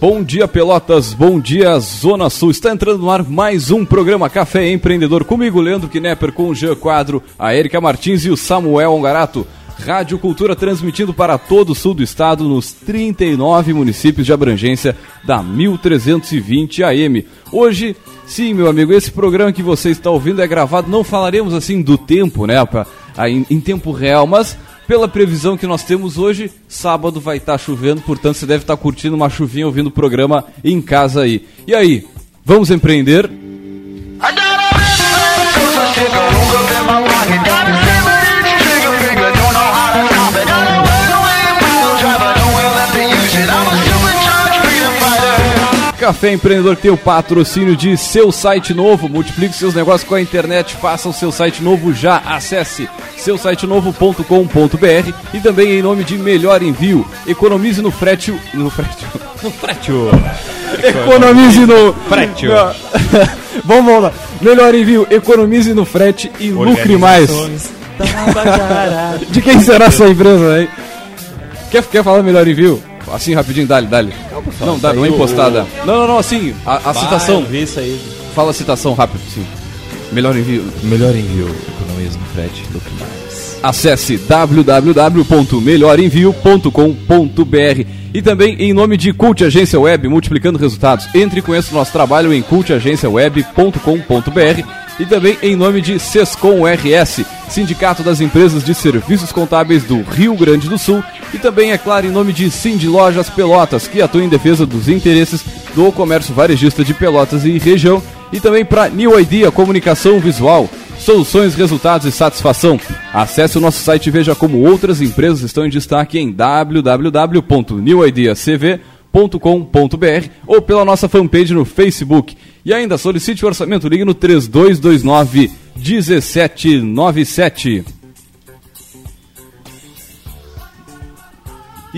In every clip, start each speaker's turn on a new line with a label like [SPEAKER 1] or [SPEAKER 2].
[SPEAKER 1] Bom dia, Pelotas. Bom dia, Zona Sul. Está entrando no ar mais um programa Café Empreendedor. Comigo, Leandro Knepper, com o Jean Quadro, a Erika Martins e o Samuel Ongarato. Rádio Cultura transmitindo para todo o sul do estado, nos 39 municípios de abrangência da 1320 AM. Hoje, sim, meu amigo, esse programa que você está ouvindo é gravado. Não falaremos assim do tempo, né, pra, em, em tempo real, mas pela previsão que nós temos hoje, sábado vai estar tá chovendo, portanto você deve estar tá curtindo uma chuvinha ouvindo o programa em casa aí. E aí, vamos empreender? Café Empreendedor tem o patrocínio de seu site novo. Multiplique seus negócios com a internet. Faça o seu site novo já. Acesse seu site novo.com.br e também em nome de Melhor Envio. Economize no frete. No frete.
[SPEAKER 2] No frete.
[SPEAKER 1] Economize no.
[SPEAKER 2] Frete.
[SPEAKER 1] vamos, vamos lá. Melhor Envio. Economize no frete e lucre mais. de quem será essa empresa aí? Quer, quer falar Melhor Envio? Assim, rapidinho, dale, dale. Não, dá, não é impostada. Não, não, não, assim, a, a citação.
[SPEAKER 2] vi isso aí.
[SPEAKER 1] Fala a citação rápido, sim. Melhor envio.
[SPEAKER 2] Melhor envio, economiza no frete, lucre mais.
[SPEAKER 1] Acesse www.melhorenvio.com.br e também em nome de Cult Agência Web, multiplicando resultados. Entre e conheça o nosso trabalho em cultagenciaweb.com.br e também em nome de Sescom RS, Sindicato das Empresas de Serviços Contábeis do Rio Grande do Sul, e também, é claro, em nome de Cindy Lojas Pelotas, que atua em defesa dos interesses do comércio varejista de Pelotas e região, e também para New Idea Comunicação Visual, soluções, resultados e satisfação. Acesse o nosso site e veja como outras empresas estão em destaque em www.newideacv.com.br ou pela nossa fanpage no Facebook. E ainda solicite o orçamento, ligue no 3229 1797.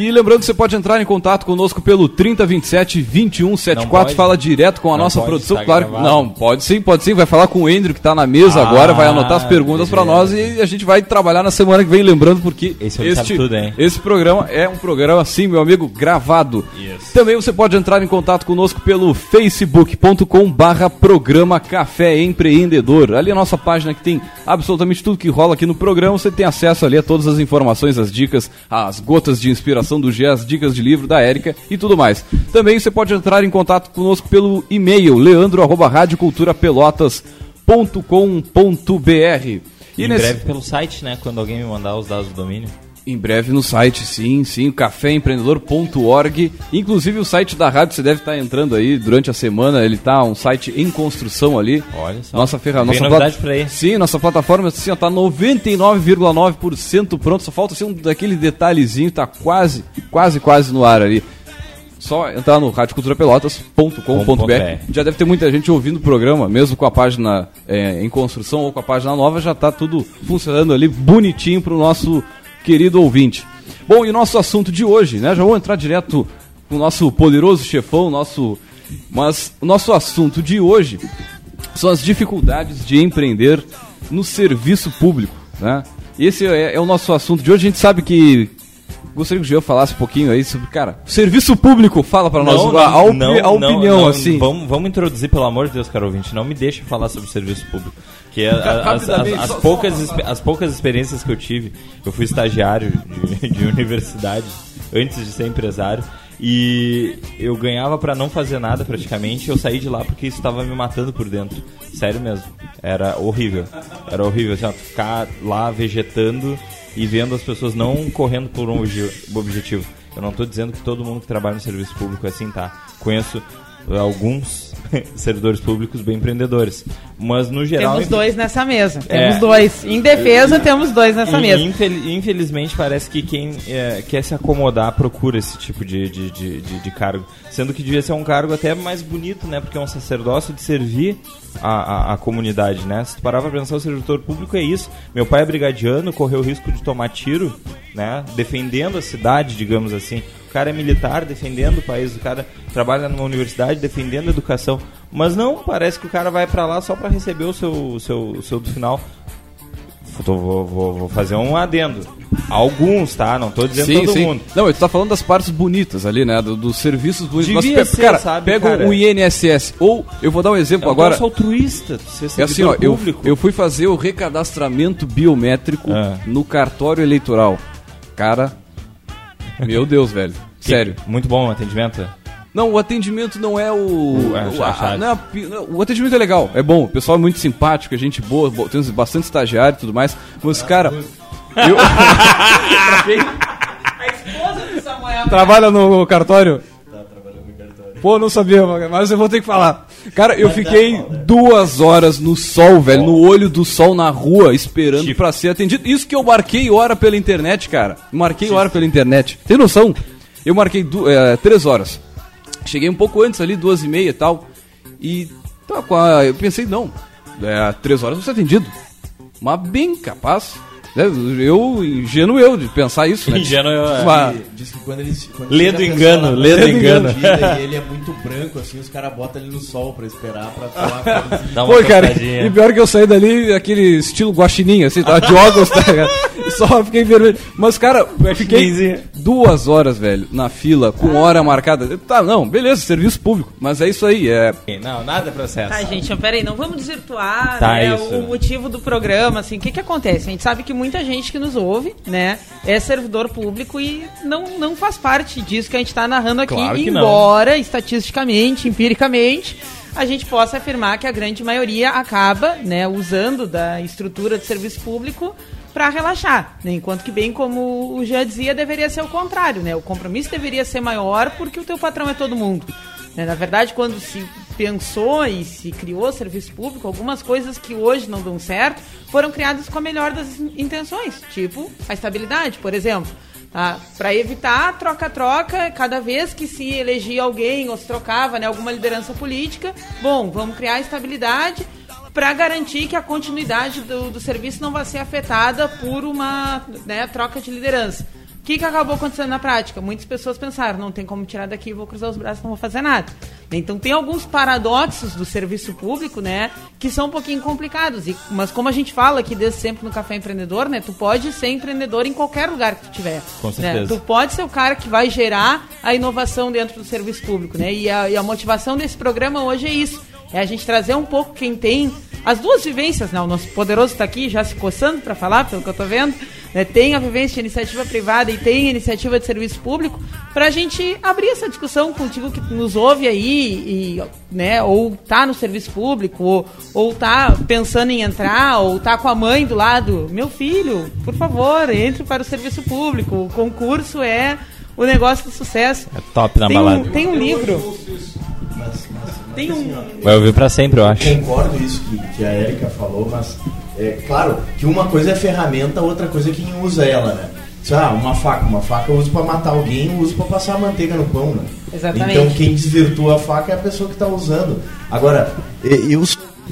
[SPEAKER 1] E lembrando que você pode entrar em contato conosco pelo 3027 2174, fala direto com a
[SPEAKER 2] Não
[SPEAKER 1] nossa produção.
[SPEAKER 2] tá
[SPEAKER 1] claro, que-
[SPEAKER 2] gravado.
[SPEAKER 1] não, pode sim, pode sim, vai falar com o Andrew que está na mesa
[SPEAKER 2] Ah,
[SPEAKER 1] agora, vai anotar as perguntas para nós e a gente vai trabalhar na semana que vem, lembrando porque
[SPEAKER 2] Esse
[SPEAKER 1] este,
[SPEAKER 2] tudo,
[SPEAKER 1] esse programa é um programa, sim, meu amigo, gravado.
[SPEAKER 2] Isso.
[SPEAKER 1] Também você pode entrar em contato conosco pelo facebook.com barra programa Café Empreendedor. Ali a nossa página que tem absolutamente tudo que rola aqui no programa. Você tem acesso ali a todas as informações, as dicas, as gotas de inspiração do G, as dicas de livro da Érica e tudo mais. Também você pode entrar em contato conosco pelo e-mail leandro.radioculturapelotas.com.br.
[SPEAKER 2] E em
[SPEAKER 1] nesse-
[SPEAKER 2] breve pelo site, né? Quando alguém me mandar os dados do domínio.
[SPEAKER 1] Em breve no site, sim, sim, caféempreendedor.org. Inclusive o site da rádio, você deve estar entrando aí durante a semana, ele tá um site em construção ali.
[SPEAKER 2] Olha só.
[SPEAKER 1] Nossa ferramenta. Nossa
[SPEAKER 2] novidade por aí.
[SPEAKER 1] Sim, nossa plataforma assim, ó, tá 99,9% pronto, só falta assim, um daquele detalhezinho, tá quase, quase, quase no ar ali. Só entrar no radioculturapelotas.com.br. Já deve ter muita gente ouvindo o programa, mesmo com a página é, em construção ou com a página nova, já tá tudo funcionando ali bonitinho pro nosso querido ouvinte. Bom, e o nosso assunto de hoje, né? Já vou entrar direto com o nosso poderoso chefão, nosso. Mas o nosso assunto de hoje são as dificuldades de empreender no serviço público, né? Esse é, é o nosso assunto de hoje. A gente sabe que gostaria que o Jean falasse um pouquinho aí sobre, cara, serviço público fala para nós a, a opi- a opinião
[SPEAKER 2] não,
[SPEAKER 1] assim.
[SPEAKER 2] Vamos, vamos introduzir, pelo amor de Deus, caro ouvinte. Não me deixe falar sobre serviço público. Que a- a- as, as- as poucas, as poucas experiências que eu tive, eu fui estagiário de, de universidade antes de ser empresário. E eu ganhava pra não fazer nada praticamente. Eu saí de lá porque isso estava me matando por dentro. Sério mesmo. Era horrível. Era horrível. Assim, ó, ficar lá vegetando e vendo as pessoas não correndo por um obje- objetivo. Eu não tô dizendo que todo mundo que trabalha no serviço público é assim, tá? Conheço alguns servidores públicos bem empreendedores. Mas no geral.
[SPEAKER 3] Temos dois nessa mesa.
[SPEAKER 2] É.
[SPEAKER 3] Temos dois. Em defesa, temos dois nessa mesa.
[SPEAKER 2] infel- infelizmente parece que quem é, quer se acomodar procura esse tipo de, de, de, de- de cargo. Sendo que devia ser um cargo até mais bonito, né? Porque é um sacerdócio de servir a, a, a comunidade, né? Se tu parar pra pensar, o servidor público é isso. Meu pai é brigadiano, correu o risco de tomar tiro, né? Defendendo a cidade, digamos assim. O cara é militar defendendo o país, o cara trabalha numa universidade defendendo a educação. Mas não, parece que o cara vai para lá só para receber o seu, o seu, o seu do final. Vou, vou, vou, fazer um adendo. Alguns, tá? Não tô dizendo sim, todo sim. mundo.
[SPEAKER 1] Não, tu tá falando das partes bonitas ali, né? Do, dos serviços bonitos.
[SPEAKER 2] Devia Mas, ser, cara, sabe,
[SPEAKER 1] pega cara. o INSS. Ou, eu vou dar um exemplo
[SPEAKER 2] é um
[SPEAKER 1] agora.
[SPEAKER 2] altruísta.
[SPEAKER 1] é assim, ó, eu, eu fui fazer o recadastramento biométrico é. no cartório eleitoral. Cara, meu Deus, velho. Sério.
[SPEAKER 2] Muito bom o atendimento.
[SPEAKER 1] Não, o atendimento não é o. o, o, a, não, é o atendimento é legal, é bom. O pessoal é muito simpático, a gente boa, temos bastante estagiário e tudo mais. Mas, cara. eu... a esposa do Samuel. Trabalha no cartório? Tá trabalhando no cartório. Pô, não sabia, mas eu vou ter que falar. Cara, eu fiquei duas horas no sol, velho, no olho do sol na rua, esperando para pra ser atendido. Isso que eu marquei hora pela internet, cara. Marquei hora pela internet. Tem noção? Eu marquei é, três horas. Cheguei um pouco antes ali, duas e meia e tal. E tá, eu pensei, não, é, três horas eu vou ser atendido. Mas bem capaz. Né, eu, ingênuo eu de pensar isso, né?
[SPEAKER 2] Ingênuo eu.
[SPEAKER 4] Mas... Diz que quando ele. Quando
[SPEAKER 2] lê do engano, lê do engano.
[SPEAKER 4] E ele é muito branco, assim, os caras botam ele no sol pra esperar pra falar.
[SPEAKER 1] Dá uma Pô, cara, e pior que eu saí dali, aquele estilo guaxininho, assim, tá, de óculos, tá ligado? Só fiquei vermelho. Mas, cara, fiquei duas horas, velho, na fila, com hora marcada. Tá, não, beleza, serviço público. Mas é isso aí, é.
[SPEAKER 2] Não, nada processo.
[SPEAKER 3] Tá, gente, peraí, não vamos desvirtuar tá, né, o motivo do programa, assim. O que que acontece? A gente sabe que muita gente que nos ouve, né, é servidor público e não, não faz parte disso que a gente está narrando aqui, claro embora não. estatisticamente, empiricamente, a gente possa afirmar que a grande maioria acaba, né, usando da estrutura de serviço público para relaxar, né? enquanto que bem como o já dizia deveria ser o contrário, né? O compromisso deveria ser maior porque o teu patrão é todo mundo. Né? Na verdade, quando se pensou e se criou serviço público, algumas coisas que hoje não dão certo foram criadas com a melhor das intenções, tipo a estabilidade, por exemplo. Tá? Para evitar troca-troca, cada vez que se elegia alguém ou se trocava né, alguma liderança política, bom, vamos criar estabilidade para garantir que a continuidade do, do serviço não vai ser afetada por uma né, troca de liderança que, que acabou acontecendo na prática? Muitas pessoas pensaram, não tem como tirar daqui, vou cruzar os braços, não vou fazer nada. Então tem alguns paradoxos do serviço público, né, que são um pouquinho complicados. E, mas como a gente fala aqui desde sempre no Café Empreendedor, né, tu pode ser empreendedor em qualquer lugar que tu tiver.
[SPEAKER 2] Com né? certeza.
[SPEAKER 3] Né? Tu pode ser o cara que vai gerar a inovação dentro do serviço público, né? E a, e a motivação desse programa hoje é isso. É a gente trazer um pouco quem tem as duas vivências, né? O nosso poderoso está aqui já se coçando para falar, pelo que eu estou vendo. Né? Tem a vivência de iniciativa privada e tem a iniciativa de serviço público, para a gente abrir essa discussão contigo que nos ouve aí, e, né? ou tá no serviço público, ou, ou tá pensando em entrar, ou tá com a mãe do lado. Meu filho, por favor, entre para o serviço público. O concurso é o negócio do sucesso.
[SPEAKER 2] É top na
[SPEAKER 3] tem
[SPEAKER 2] balada.
[SPEAKER 3] Um, tem um livro.
[SPEAKER 2] Tem um... Vai ouvir para sempre, eu acho.
[SPEAKER 4] Concordo isso que, que a Erika falou, mas é claro que uma coisa é ferramenta, outra coisa é quem usa ela, né? Ah, uma faca, uma faca eu uso para matar alguém, eu uso para passar a manteiga no pão, né?
[SPEAKER 3] Exatamente.
[SPEAKER 4] Então quem desvirtua a faca é a pessoa que está usando. Agora, eu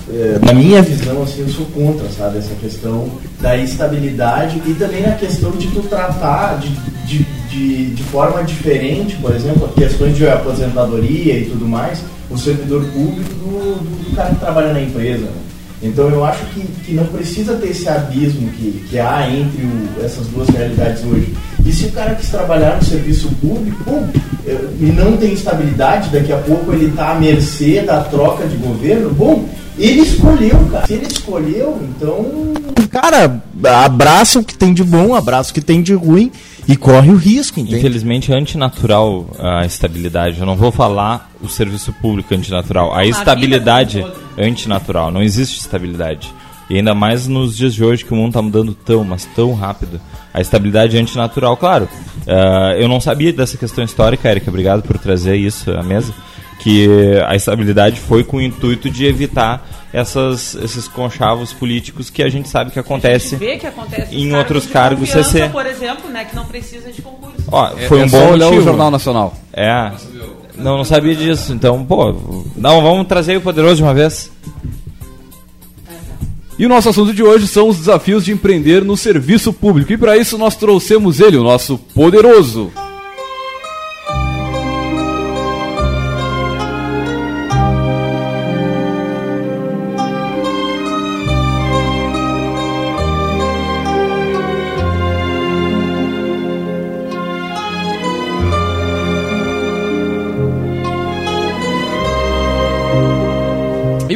[SPEAKER 4] é, na minha visão, assim, eu sou contra, sabe, essa questão da estabilidade e também a questão de tu tratar de, de, de, de forma diferente, por exemplo, questões de aposentadoria e tudo mais, o servidor público do, do, do cara que trabalha na empresa. Né? Então eu acho que, que não precisa ter esse abismo que, que há entre o, essas duas realidades hoje. E se o cara quis trabalhar no serviço público bom, e não tem estabilidade, daqui a pouco ele está à mercê da troca de governo, bom, ele escolheu, cara. Se ele escolheu, então. Cara, abraça o que tem de bom, abraça o que tem de ruim e corre o risco, entende?
[SPEAKER 2] Infelizmente é antinatural a estabilidade. Eu não vou falar o serviço público antinatural. A estabilidade antinatural. Não existe estabilidade. E ainda mais nos dias de hoje que o mundo está mudando tão, mas tão rápido. A estabilidade é antinatural, claro. Uh, eu não sabia dessa questão histórica, Erika. Obrigado por trazer isso à mesa que a estabilidade foi com o intuito de evitar essas, esses conchavos políticos que a gente sabe que acontece,
[SPEAKER 3] que acontece
[SPEAKER 2] em outros cargos CC.
[SPEAKER 3] por exemplo, né, que não precisa de concurso.
[SPEAKER 2] Ó, é, foi é, um bom
[SPEAKER 1] olhar o Jornal Nacional.
[SPEAKER 2] É. Não, não sabia disso. Então, pô, não, vamos trazer o poderoso de uma vez.
[SPEAKER 1] E o nosso assunto de hoje são os desafios de empreender no serviço público. E para isso nós trouxemos ele, o nosso poderoso.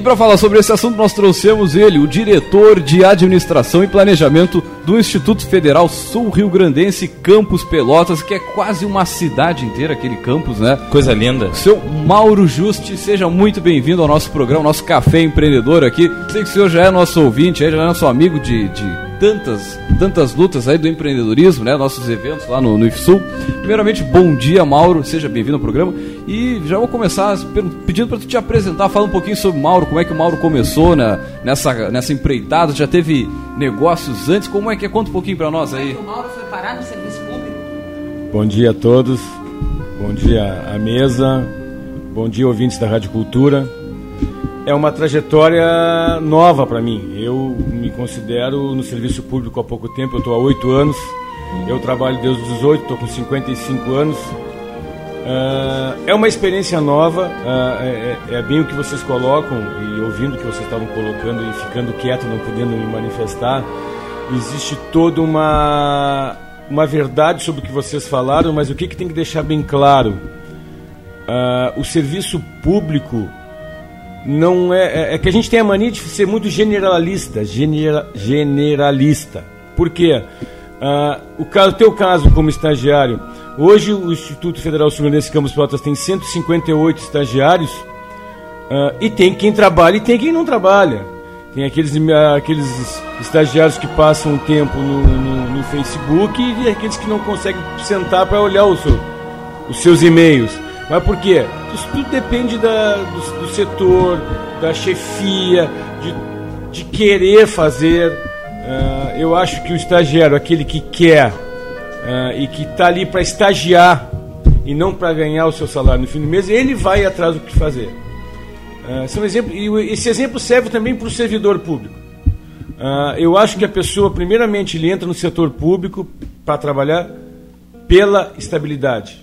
[SPEAKER 1] E para falar sobre esse assunto, nós trouxemos ele, o diretor de Administração e Planejamento do Instituto Federal Sul Rio Grandense, Campus Pelotas, que é quase uma cidade inteira, aquele campus, né?
[SPEAKER 2] Coisa linda.
[SPEAKER 1] Seu Mauro Juste, seja muito bem-vindo ao nosso programa, nosso Café Empreendedor aqui. Sei que o senhor já é nosso ouvinte, já é nosso amigo de, de tantas, tantas lutas aí do empreendedorismo, né? Nossos eventos lá no, no IFSUL. Primeiramente, bom dia, Mauro. Seja bem-vindo ao programa. E já vou começar pedindo para tu te apresentar, falar um pouquinho sobre o Mauro, como é que o Mauro começou na, nessa, nessa empreitada, já teve negócios antes, como é que é? Conta um pouquinho para nós aí.
[SPEAKER 3] o Mauro foi parar no serviço público?
[SPEAKER 5] Bom dia a todos, bom dia à mesa, bom dia ouvintes da Rádio Cultura é uma trajetória nova para mim. Eu me considero no serviço público há pouco tempo, eu estou há oito anos. Eu trabalho desde os 18, estou com 55 anos. Uh, é uma experiência nova, uh, é, é, bem o que vocês colocam, e ouvindo o que vocês estavam colocando e ficando quieto, não podendo me manifestar. Existe toda uma, uma verdade sobre o que vocês falaram, mas o que, que tem que deixar bem claro? Uh, o serviço público não é, é, é, que a gente tem a mania de ser muito generalista, genera, generalista. Por quê? Ah, o caso, teu caso como estagiário, hoje o Instituto Federal Sul-Grandense Campos Pelotas tem 158 estagiários ah, e tem quem trabalha e tem quem não trabalha. Tem aqueles, aqueles estagiários que passam o tempo no, no, no Facebook e aqueles que não conseguem sentar para olhar seu, os seus e-mails. Mas por quê? Isso tudo depende da, do, do setor, da chefia, de, de querer fazer. Uh, eu acho que o estagiário, aquele que quer uh, e que está ali para estagiar e não para ganhar o seu salário no fim do mês, ele vai atrás do que fazer. Uh, um exemplo, e esse exemplo serve também para o servidor público. Eu acho que a pessoa, primeiramente, ele entra no setor público para trabalhar pela estabilidade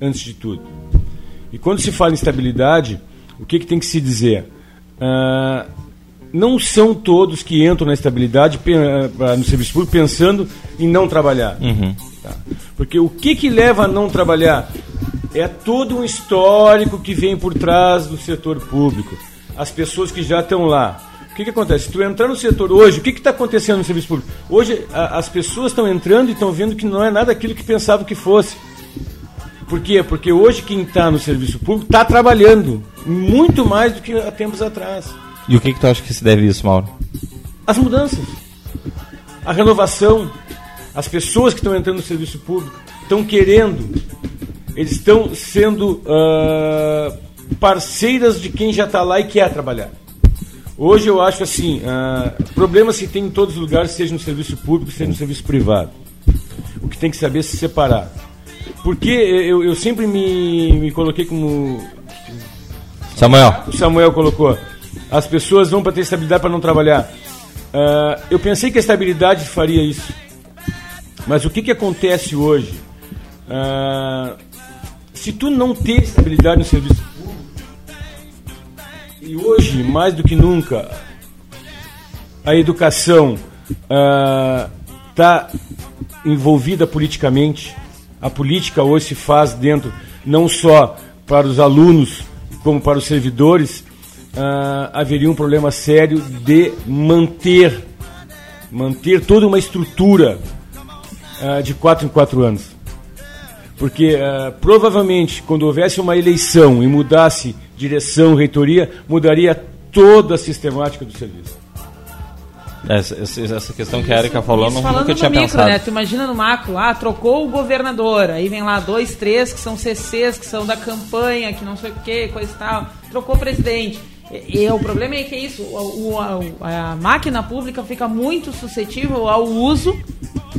[SPEAKER 5] antes de tudo. E quando se fala em estabilidade, o que, que tem que se dizer? Uh, não são todos que entram na estabilidade uh, no serviço público pensando em não trabalhar.
[SPEAKER 2] Uhum.
[SPEAKER 5] Tá? Porque o que, que leva a não trabalhar? É todo um histórico que vem por trás do setor público. As pessoas que já estão lá. O que, que acontece? Se tu entrar no setor hoje, o que está acontecendo no serviço público? Hoje a, as pessoas estão entrando e estão vendo que não é nada aquilo que pensavam que fosse. Por quê? Porque hoje quem está no serviço público está trabalhando muito mais do que há tempos atrás.
[SPEAKER 2] E o que, que tu acha que se deve isso, Mauro?
[SPEAKER 5] As mudanças, a renovação, as pessoas que estão entrando no serviço público estão querendo, eles estão sendo uh, parceiras de quem já está lá e quer trabalhar. Hoje eu acho assim, uh, problemas que tem em todos os lugares, seja no serviço público, seja no serviço privado. O que tem que saber é se separar. Porque eu, eu sempre me, me coloquei como.
[SPEAKER 2] Samuel.
[SPEAKER 5] O Samuel colocou. As pessoas vão para ter estabilidade para não trabalhar. Uh, eu pensei que a estabilidade faria isso. Mas o que, que acontece hoje? Uh, se tu não ter estabilidade no serviço público, e hoje, mais do que nunca, a educação está uh, envolvida politicamente, a política hoje se faz dentro não só para os alunos como para os servidores, uh, haveria um problema sério de manter manter toda uma estrutura uh, de quatro em quatro anos. Porque uh, provavelmente quando houvesse uma eleição e mudasse direção, reitoria, mudaria toda a sistemática do serviço.
[SPEAKER 2] Essa, essa questão que a Erika falou, não, nunca tinha
[SPEAKER 3] micro,
[SPEAKER 2] pensado.
[SPEAKER 3] Né? Tu imagina no macro, ah, trocou o governador, aí vem lá dois, três que são CCs, que são da campanha, que não sei o que, coisa e tal, trocou o presidente. E, e, o problema é que é isso, o, o, a, a máquina pública fica muito suscetível ao uso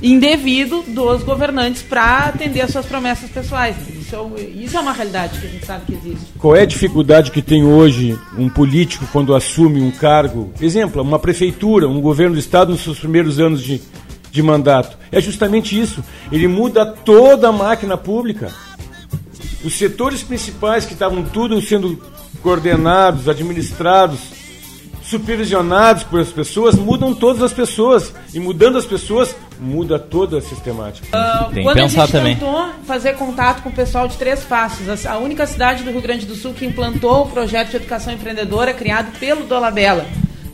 [SPEAKER 3] indevido dos governantes para atender às suas promessas pessoais. Isso é, isso é uma realidade que a gente sabe que existe.
[SPEAKER 5] Qual é a dificuldade que tem hoje um político quando assume um cargo? Exemplo, uma prefeitura, um governo do estado nos seus primeiros anos de, de mandato. É justamente isso. Ele muda toda a máquina pública. Os setores principais que estavam tudo sendo coordenados, administrados, supervisionados por as pessoas, mudam todas as pessoas. E mudando as pessoas, muda toda a sistemática.
[SPEAKER 3] Uh, Tem que pensar a gente também. tentou fazer contato com o pessoal de Três Passos, a única cidade do Rio Grande do Sul que implantou o projeto de educação empreendedora criado pelo Dolabella.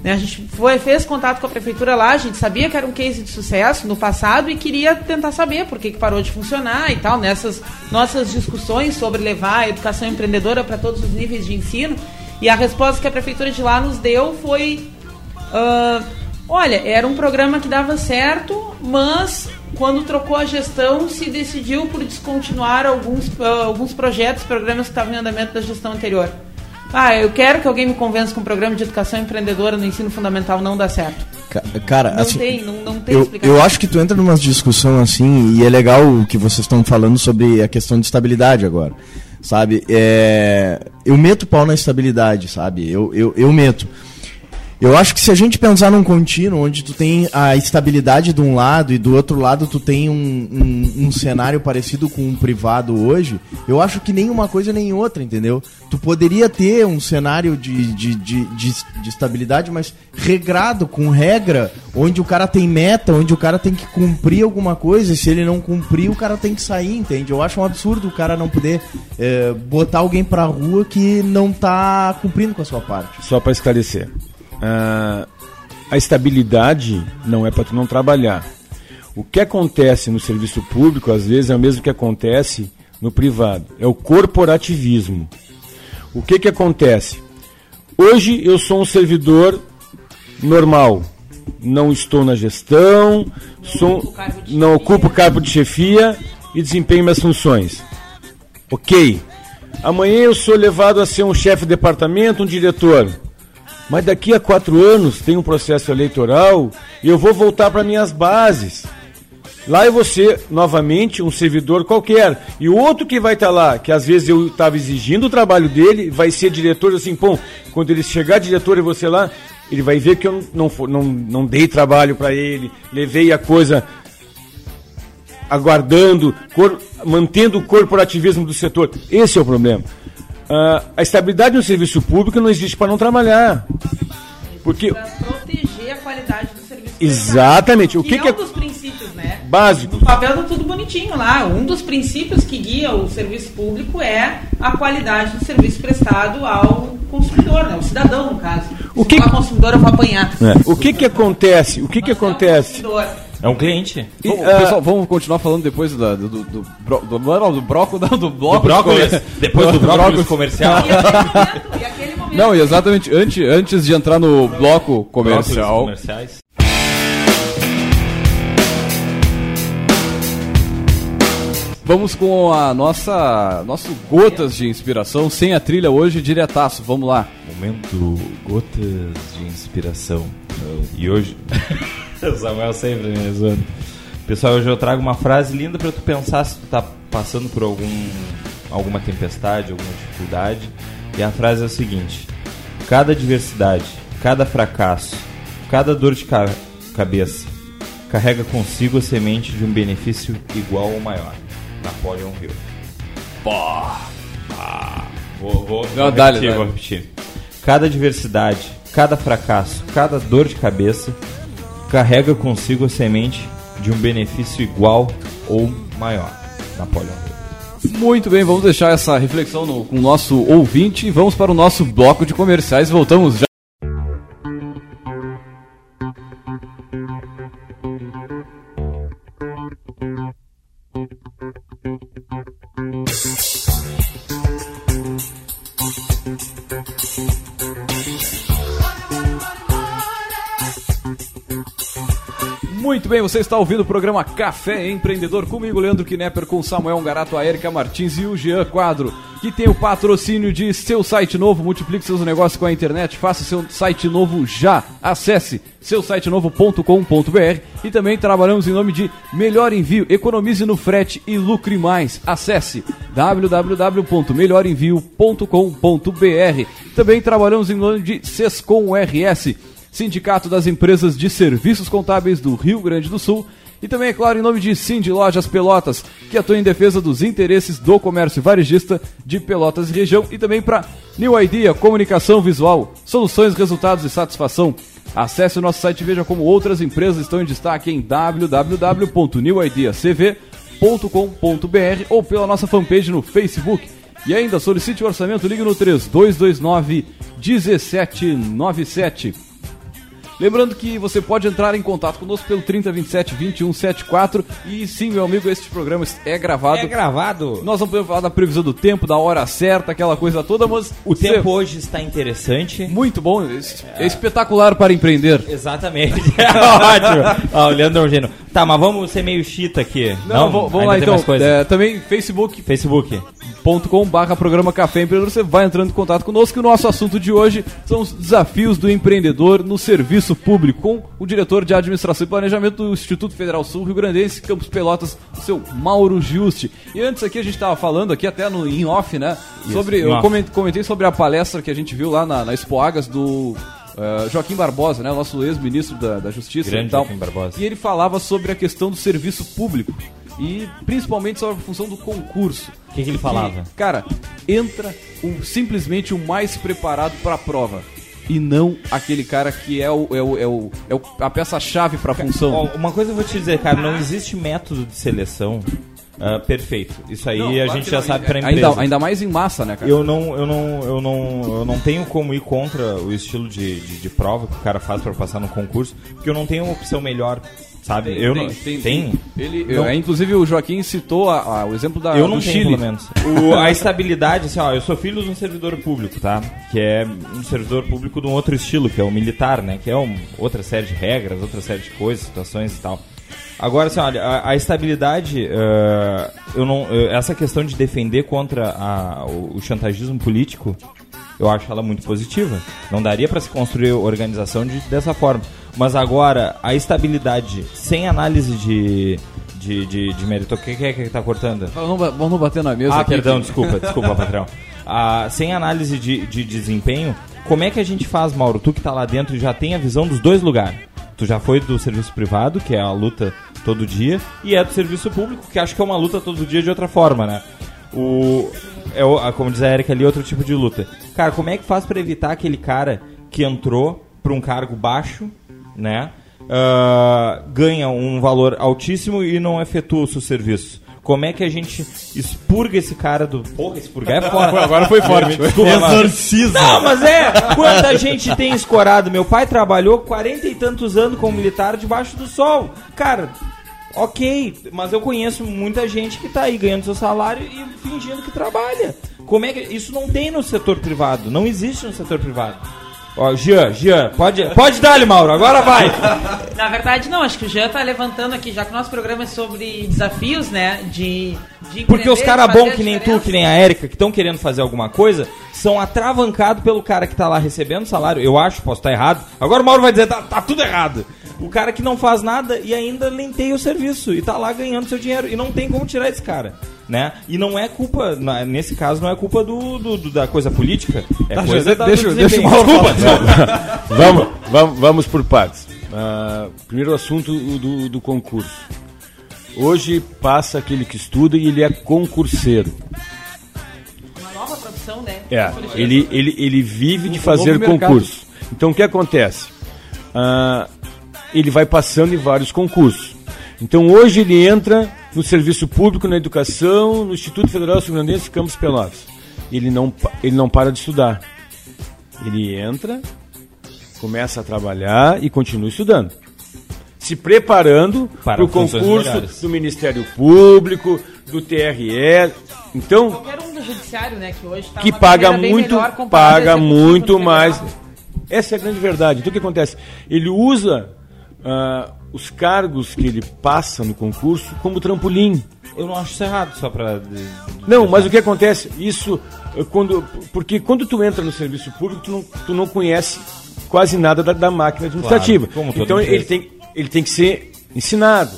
[SPEAKER 3] Né, a gente foi, fez contato com a prefeitura lá, a gente sabia que era um case de sucesso no passado e queria tentar saber por que, que parou de funcionar e tal, nessas nossas discussões sobre levar a educação empreendedora para todos os níveis de ensino. E a resposta que a prefeitura de lá nos deu foi: uh, olha, era um programa que dava certo, mas quando trocou a gestão se decidiu por descontinuar alguns, uh, alguns projetos, programas que estavam em andamento da gestão anterior. Ah, eu quero que alguém me convença que um programa de educação empreendedora no ensino fundamental não dá certo.
[SPEAKER 4] Cara, não assim, tem, não, não tem eu, explicação. Eu acho que tu entra numa discussão assim, e é legal o que vocês estão falando sobre a questão de estabilidade agora. Sabe? É, eu meto pau na estabilidade, sabe? Eu, eu, eu meto. Eu acho que se a gente pensar num contínuo onde tu tem a estabilidade de um lado e do outro lado tu tem um, um, um, cenário parecido com um privado hoje, eu acho que nem uma coisa nem outra, entendeu? Tu poderia ter um cenário de, de, de, de, de estabilidade, mas regrado, com regra, onde o cara tem meta, onde o cara tem que cumprir alguma coisa, e se ele não cumprir, o cara tem que sair, entende? Eu acho um absurdo o cara não poder é, botar alguém pra rua que não tá cumprindo com a sua parte.
[SPEAKER 5] Só para esclarecer ah, a estabilidade não é para tu não trabalhar. O que acontece no serviço público, às vezes, é o mesmo que acontece no privado. É o corporativismo. O que, que acontece? Hoje eu sou um servidor normal. Não estou na gestão, sou, não ocupo cargo de chefia e desempenho minhas funções. Ok. Amanhã eu sou levado a ser um chefe de departamento, um diretor. Mas daqui a quatro anos tem um processo eleitoral e eu vou voltar para minhas bases. Lá eu vou ser, novamente, um servidor qualquer. E o outro que vai estar tá lá, que às vezes eu estava exigindo o trabalho dele, vai ser diretor assim, pô, quando ele chegar diretor e você lá, ele vai ver que eu não, não, não, não dei trabalho para ele, levei a coisa aguardando, cor, mantendo o corporativismo do setor. Esse é o problema. Uh, a estabilidade no serviço público não existe para não trabalhar. Porque
[SPEAKER 3] para proteger a qualidade do serviço
[SPEAKER 5] Exatamente. O que, que,
[SPEAKER 3] é um dos princípios, né?
[SPEAKER 5] Básico.
[SPEAKER 3] No papel tá tudo bonitinho lá. Um dos princípios que guia o serviço público é a qualidade do serviço prestado ao consumidor, né? O cidadão, no caso.
[SPEAKER 5] O que,
[SPEAKER 3] Se consumidor, eu vou apanhar.
[SPEAKER 5] É. O que que acontece? O que que acontece?
[SPEAKER 2] É é um cliente.
[SPEAKER 1] E, uh, pessoal, vamos continuar falando depois do, do, do, do, do, não, do broco, não, do bloco. Do
[SPEAKER 2] brócolis, depois do brócolis comercial.
[SPEAKER 1] E aquele momento, não, exatamente, antes, antes de entrar no bloco comercial. Vamos com a nossa nosso gotas de inspiração sem a trilha hoje diretaço. Vamos lá.
[SPEAKER 2] Momento gotas de inspiração. E hoje o Samuel sempre me zoando. Pessoal, hoje eu trago uma frase linda para tu pensar se tu tá passando por algum, alguma tempestade, alguma dificuldade. E a frase é o seguinte: Cada adversidade, cada fracasso, cada dor de ca cabeça carrega consigo a semente de um benefício igual ou maior. Napoleon Hill. Pô! Ah, vou, vou, Não, vou, dale, repetir, dale. vou repetir. Cada adversidade, cada fracasso, cada dor de cabeça carrega consigo a semente de um benefício igual ou maior. Napoleão.
[SPEAKER 1] Muito bem, vamos deixar essa reflexão no, com o nosso ouvinte e vamos para o nosso bloco de comerciais. Voltamos já. Bem, você está ouvindo o programa Café Empreendedor comigo, Leandro Knepper, com Samuel Garato, a Erika Martins e o Jean Quadro, que tem o patrocínio de seu site novo, multiplique seus negócios com a internet, faça seu site novo já. Acesse seusitenovo.com.br e também trabalhamos em nome de Melhor Envio, economize no frete e lucre mais. Acesse www.melhorenvio.com.br. Também trabalhamos em nome de Sescom RS Sindicato das Empresas de Serviços Contábeis do Rio Grande do Sul e também, é claro, em nome de Cindy Lojas Pelotas, que atua em defesa dos interesses do comércio varejista de Pelotas e região, e também para New Idea Comunicação Visual, soluções, resultados e satisfação. Acesse o nosso site e veja como outras empresas estão em destaque em www.newideacv.com.br ou pela nossa fanpage no Facebook. E ainda solicite o orçamento, ligue no 3229 1797. Lembrando que você pode entrar em contato conosco pelo 3027 2174. E sim, meu amigo, este programa é gravado. É
[SPEAKER 2] gravado.
[SPEAKER 1] Nós vamos falar da previsão do tempo, da hora certa, aquela coisa toda, mas.
[SPEAKER 2] O você... tempo hoje está interessante.
[SPEAKER 1] Muito bom. É, é espetacular para empreender.
[SPEAKER 2] Exatamente. Ótimo. Ó, o Leandro Geno. Tá, mas vamos ser meio chita aqui.
[SPEAKER 1] Não, Não vamos lá então. É, também Facebook.
[SPEAKER 2] Facebook
[SPEAKER 1] barra programa Café Empreendedor, você vai entrando em contato conosco. O nosso assunto de hoje são os desafios do empreendedor no serviço público, com o diretor de administração e planejamento do Instituto Federal Sul Rio Grandense, Campos Pelotas, o seu Mauro Giusti. E antes aqui a gente estava falando aqui até no in off, né? Sobre, eu comentei sobre a palestra que a gente viu lá na, na Expo Agas do Uh, Joaquim Barbosa, né, o nosso ex-ministro da, da Justiça
[SPEAKER 2] Grande e tal. Joaquim Barbosa.
[SPEAKER 1] E ele falava sobre a questão do serviço público e principalmente sobre a função do concurso.
[SPEAKER 2] O que, que, ele falava?
[SPEAKER 1] Que, cara, entra um, simplesmente o mais preparado para a prova e não aquele cara que é, o, é, o, é, o, é o, a peça-chave para a função.
[SPEAKER 2] Uma coisa eu vou te dizer, cara, não existe método de seleção Uh, perfeito. Isso aí não, a gente já sabe para
[SPEAKER 1] empresa. Ainda, ainda mais em massa, né, cara?
[SPEAKER 2] Eu não, eu não, eu não, eu não tenho como ir contra o estilo de, de, de prova que o cara faz para passar no concurso, porque eu não tenho uma opção melhor sabe?
[SPEAKER 1] Tem,
[SPEAKER 2] eu
[SPEAKER 1] tem, não tem. tem. Ele, eu, é, inclusive o Joaquim citou a, a, o exemplo da
[SPEAKER 2] eu não do tenho, Chile. Pelo menos. O, a estabilidade, assim, ó, eu sou filho de um servidor público, tá? Que é um servidor público de um outro estilo, que é o militar, né? Que é um, outra série de regras, outra série de coisas, situações e tal. Agora, assim, olha, a, a estabilidade, uh, eu não, uh, essa questão de defender contra a, o, o chantagismo político, eu acho ela muito positiva. Não daria para se construir organização de, dessa forma. Mas agora, a estabilidade sem análise de, de, de, de mérito. O que, é que tá cortando?
[SPEAKER 1] Vamos, vamos bater na mesa.
[SPEAKER 2] Ah, aqui, perdão, desculpa, desculpa, patrão. Ah, sem análise de, de desempenho, como é que a gente faz, Mauro? Tu que tá lá dentro já tem a visão dos dois lugares. Tu já foi do serviço privado, que é a luta todo dia, e é do serviço público, que acho que é uma luta todo dia de outra forma, né? O, é, o, como diz a Erika ali, outro tipo de luta. Cara, como é que faz para evitar aquele cara que entrou para um cargo baixo né? Uh, ganha um valor altíssimo e não efetua o seu serviço. Como é que a gente expurga esse cara do.
[SPEAKER 1] Porra, expurgar é fora. Agora foi forte.
[SPEAKER 2] Exorcismo. Não, mas é. Quanta gente tem escorado? Meu pai trabalhou 40 e tantos anos como militar debaixo do sol. Cara, ok, mas eu conheço muita gente que tá aí ganhando seu salário e fingindo que trabalha. Como é que. Isso não tem no setor privado. Não existe no setor privado. Ó, Jean, Jean, pode, pode dar-lhe, Mauro, agora vai.
[SPEAKER 3] Na verdade, não, acho que o Jean tá levantando aqui, já que o nosso programa é sobre desafios, né, de...
[SPEAKER 2] de Porque os caras bons que nem tu, que nem a Érica, que estão querendo fazer alguma coisa, são atravancados pelo cara que tá lá recebendo salário, eu acho, posso estar errado. Agora o Mauro vai dizer, tá, tá tudo errado. O cara que não faz nada e ainda lenteia o serviço e tá lá ganhando seu dinheiro e não tem como tirar esse cara né? E não é culpa, nesse caso, não é culpa do, do, do da coisa política. É tá, coisa
[SPEAKER 1] da, deixa, deixa o Mauro
[SPEAKER 5] vamos, vamos, vamos por partes. Uh, primeiro assunto do, do concurso. Hoje passa aquele que estuda e ele é concurseiro.
[SPEAKER 3] Uma nova profissão, né?
[SPEAKER 5] É, ele, ele, ele vive de fazer concurso. Então o que acontece? Uh, ele vai passando em vários concursos. Então hoje ele entra no serviço público, na educação, no Instituto Federal Sul Grandense Campos Pelotas. Ele não, ele não para de estudar. Ele entra, começa a trabalhar e continua estudando. Se preparando para o concurso do Ministério Público, do TRE. Então,
[SPEAKER 3] qualquer um do judiciário, né, que hoje tá
[SPEAKER 5] que paga muito, paga muito mais. Essa é a grande verdade. Então o que acontece? Ele usa uh, os cargos que ele passa no concurso como trampolim.
[SPEAKER 2] Eu não acho isso errado, só para.
[SPEAKER 5] Não, mas o que acontece? Isso, quando, porque quando tu entra no serviço público, tu não, tu não conhece quase nada da, da máquina administrativa. Claro, então ele tem, ele tem que ser ensinado.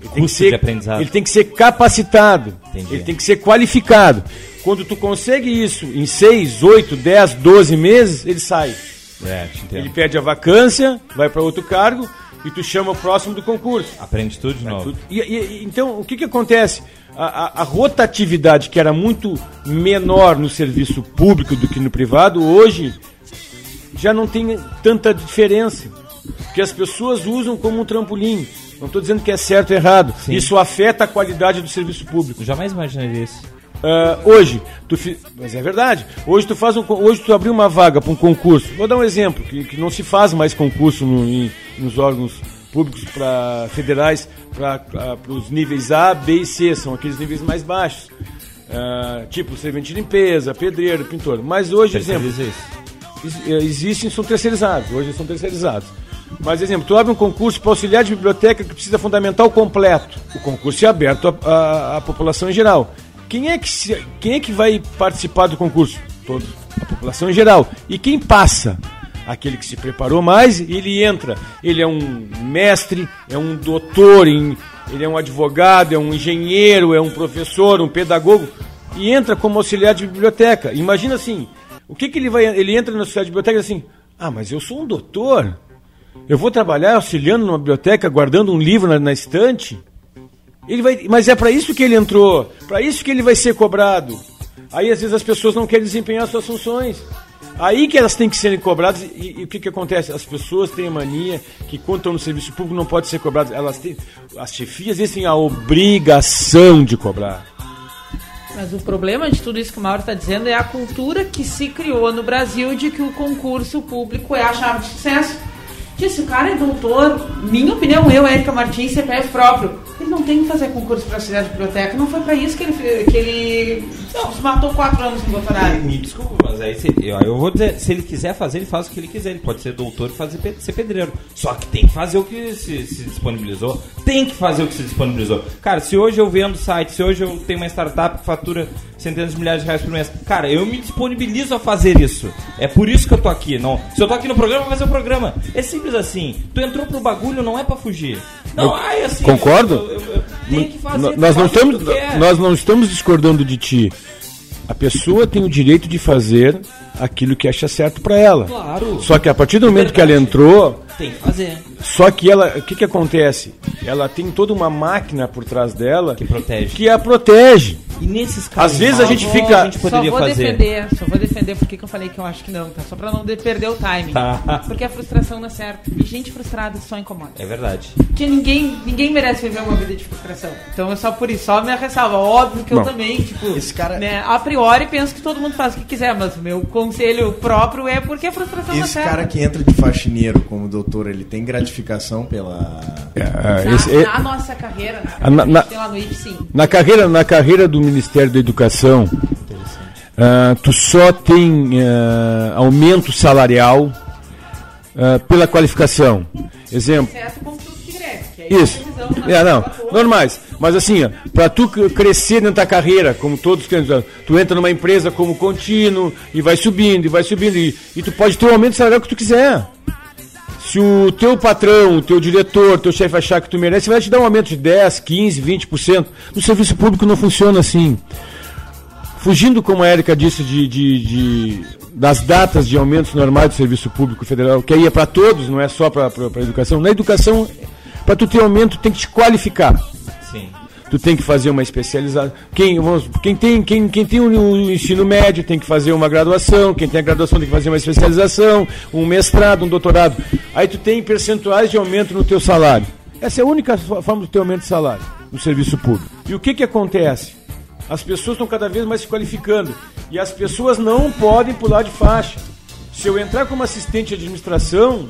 [SPEAKER 5] Ele tem, que ser, ele tem que ser capacitado. Entendi. Ele tem que ser qualificado. Quando tu consegue isso em 6, 8, 10, 12 meses, ele sai. É, ele pede a vacância, vai para outro cargo e tu chama o próximo do concurso.
[SPEAKER 2] Aprende tudo de é novo.
[SPEAKER 5] E, e, então, o que, que acontece? A, a, a, rotatividade, que era muito menor no serviço público do que no privado, hoje já não tem tanta diferença. Porque as pessoas usam como um trampolim. Não estou dizendo que é certo ou errado. Sim. Isso afeta a qualidade do serviço público.
[SPEAKER 2] Jamais imaginei isso.
[SPEAKER 5] Uh, hoje, tu fi... mas é verdade. Hoje tu faz um, hoje tu abriu uma vaga para um concurso. Vou dar um exemplo que, que não se faz mais concurso no, em, nos órgãos públicos para federais para os níveis A, B e C são aqueles níveis mais baixos. Uh, tipo servente de limpeza, pedreiro, pintor. Mas hoje, exemplo, eh, existem são terceirizados. Hoje são terceirizados. Mas, exemplo, tu abre um concurso para auxiliar de biblioteca que precisa fundamental completo. O concurso é aberto à, população em geral. Quem é, que se, quem é que vai participar do concurso? Todos. A população em geral. E quem passa? Aquele que se preparou mais, ele entra. Ele é um mestre, é um doutor, em, ele é um advogado, é um engenheiro, é um professor, um pedagogo. E entra como auxiliar de biblioteca. Imagina assim, o que, que ele vai. Ele entra na auxiliar de biblioteca assim, ah, mas eu sou um doutor. Eu vou trabalhar auxiliando numa biblioteca, guardando um livro na, na estante. Ele vai, mas é para isso que ele entrou, para isso que ele vai ser cobrado. Aí às vezes as pessoas não querem desempenhar suas funções. Aí que elas têm que serem cobradas e, e, o que, que acontece? As pessoas têm a mania que quando estão no serviço público não pode ser cobradas. Elas têm, as chefias têm a obrigação de cobrar.
[SPEAKER 3] Mas o problema de tudo isso que o Mauro está dizendo é a cultura que se criou no Brasil de que o concurso público é a chave de sucesso. Se o cara é doutor, minha opinião, eu, Érica Martins, CPF próprio, ele não tem que fazer concurso para auxiliar de biblioteca. Não foi para isso que ele, que ele não, se matou quatro anos no doutorado.
[SPEAKER 2] Me desculpa, mas aí se, eu, eu, vou dizer, se ele quiser fazer, ele faz o que ele quiser. Ele pode ser doutor e fazer, ser pedreiro. Só que tem que fazer o que se, se disponibilizou. Tem que fazer o que se disponibilizou. Cara, se hoje eu vendo site, se hoje eu tenho uma startup que fatura centenas de milhares de reais por mês, cara, eu me disponibilizo a fazer isso. É por isso que eu tô aqui. Não, se eu tô aqui no programa, vou fazer o programa. É simples assim. Tu entrou pro bagulho, não é para fugir. Não,
[SPEAKER 5] ai, assim, concordo. Eu, eu, eu que fazer, nós, não estamos, nós não estamos discordando de ti. A pessoa tem o direito de fazer aquilo que acha certo para ela. Claro. Só que a partir do momento Verdade. que ela entrou,
[SPEAKER 2] tem que fazer.
[SPEAKER 5] Só que ela, o que que acontece? Ela tem toda uma máquina por trás dela
[SPEAKER 2] que protege.
[SPEAKER 5] Que a protege.
[SPEAKER 2] E nesses casos,
[SPEAKER 5] às vezes a gente fica,
[SPEAKER 3] a gente poderia só vou fazer. defender, só vou defender porque que eu falei que eu acho que não, tá? Só para não perder o time. Tá. Porque a frustração não é certa. E gente frustrada só incomoda.
[SPEAKER 2] É verdade.
[SPEAKER 3] Porque ninguém, ninguém merece viver uma vida de frustração. Então é só por isso, só minha ressalva. Óbvio que Bom, eu também, tipo, esse cara... né, a priori penso que todo mundo faz o que quiser, mas o meu conselho próprio é porque a frustração
[SPEAKER 4] esse
[SPEAKER 3] não é certa.
[SPEAKER 4] Esse cara que entra de faxineiro como doutor, ele tem gratificação pela.
[SPEAKER 3] É, é na, esse, na nossa carreira, na, na, na, lá no IF,
[SPEAKER 5] na carreira, na carreira do Ministério da Educação, uh, tu só tem uh, aumento salarial uh, pela qualificação. Exemplo. É Isso. É, não, normais. Mas assim, para tu crescer dentro da carreira, como todos querem, tu entra numa empresa como contínuo e vai subindo, e vai subindo, e, e tu pode ter o aumento salarial que tu quiser. Se o teu patrão, o teu diretor, teu chefe achar que tu merece, vai te dar um aumento de 10, 15, 20%. No serviço público não funciona assim. Fugindo, como a Érica disse, de, de, de, das datas de aumentos normais do serviço público federal, que aí é para todos, não é só para a educação. Na educação, para tu ter aumento, tem que te qualificar. Tu tem que fazer uma especialização. Quem, vamos, quem, tem, quem, quem tem um ensino médio tem que fazer uma graduação, quem tem a graduação tem que fazer uma especialização, um mestrado, um doutorado. Aí tu tem percentuais de aumento no teu salário. Essa é a única forma de ter aumento de salário no serviço público. E o que, que acontece? As pessoas estão cada vez mais se qualificando. E as pessoas não podem pular de faixa. Se eu entrar como assistente de administração,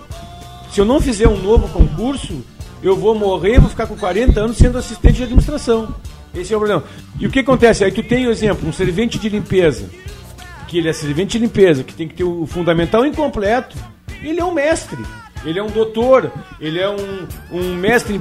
[SPEAKER 5] se eu não fizer um novo concurso, eu vou morrer, vou ficar com 40 anos sendo assistente de administração. Esse é o problema. E o que acontece? Aí tu tem, por exemplo, um servente de limpeza, que ele é servente de limpeza, que tem que ter o fundamental incompleto. Ele é um mestre, ele é um doutor, ele é um, um mestre em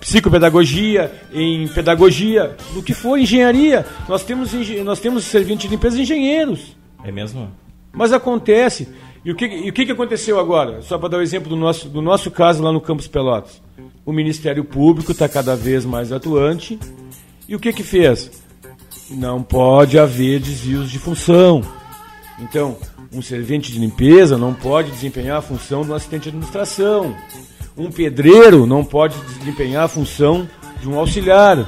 [SPEAKER 5] psicopedagogia, em pedagogia, no que for engenharia. Nós temos, nós temos servente de limpeza engenheiros.
[SPEAKER 2] É mesmo?
[SPEAKER 5] Mas acontece. E o que, e o que aconteceu agora? Só para dar o um exemplo do nosso, do nosso caso lá no Campos Pelotas. O Ministério Público está cada vez mais atuante. E o que, que fez? Não pode haver desvios de função. Então, um servente de limpeza não pode desempenhar a função do assistente de administração. Um pedreiro não pode desempenhar a função de um auxiliar.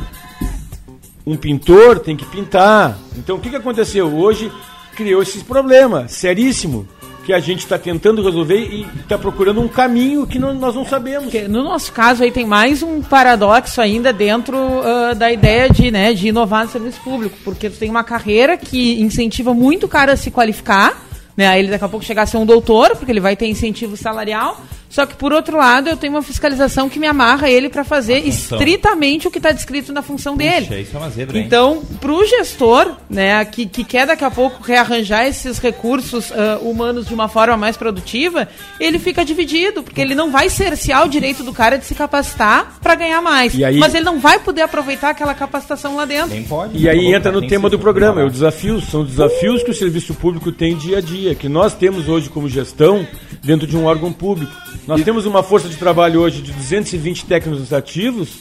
[SPEAKER 5] Um pintor tem que pintar. Então, o que, que aconteceu? Hoje criou esse problema seríssimo que a gente está tentando resolver e está procurando um caminho que não, nós não sabemos.
[SPEAKER 3] No nosso caso aí tem mais um paradoxo ainda dentro uh, da ideia de, né, de inovar no serviço público, porque tu tem uma carreira que incentiva muito o cara a se qualificar, né, aí ele daqui a pouco chegar a ser um doutor, porque ele vai ter incentivo salarial, só que, por outro lado, eu tenho uma fiscalização que me amarra ele para fazer estritamente o que está descrito na função dele. Puxa, isso é uma zebra, então, para o gestor, né, que, que quer daqui a pouco rearranjar esses recursos uh, humanos de uma forma mais produtiva, ele fica dividido, porque ele não vai cercear o direito do cara de se capacitar para ganhar mais. Aí, mas ele não vai poder aproveitar aquela capacitação lá dentro. Nem
[SPEAKER 5] pode. E aí entra no tema do programa, é o desafio, são desafios que o serviço público tem dia a dia, que nós temos hoje como gestão dentro de um órgão público. Nós e... temos uma força de trabalho hoje de 220 técnicos ativos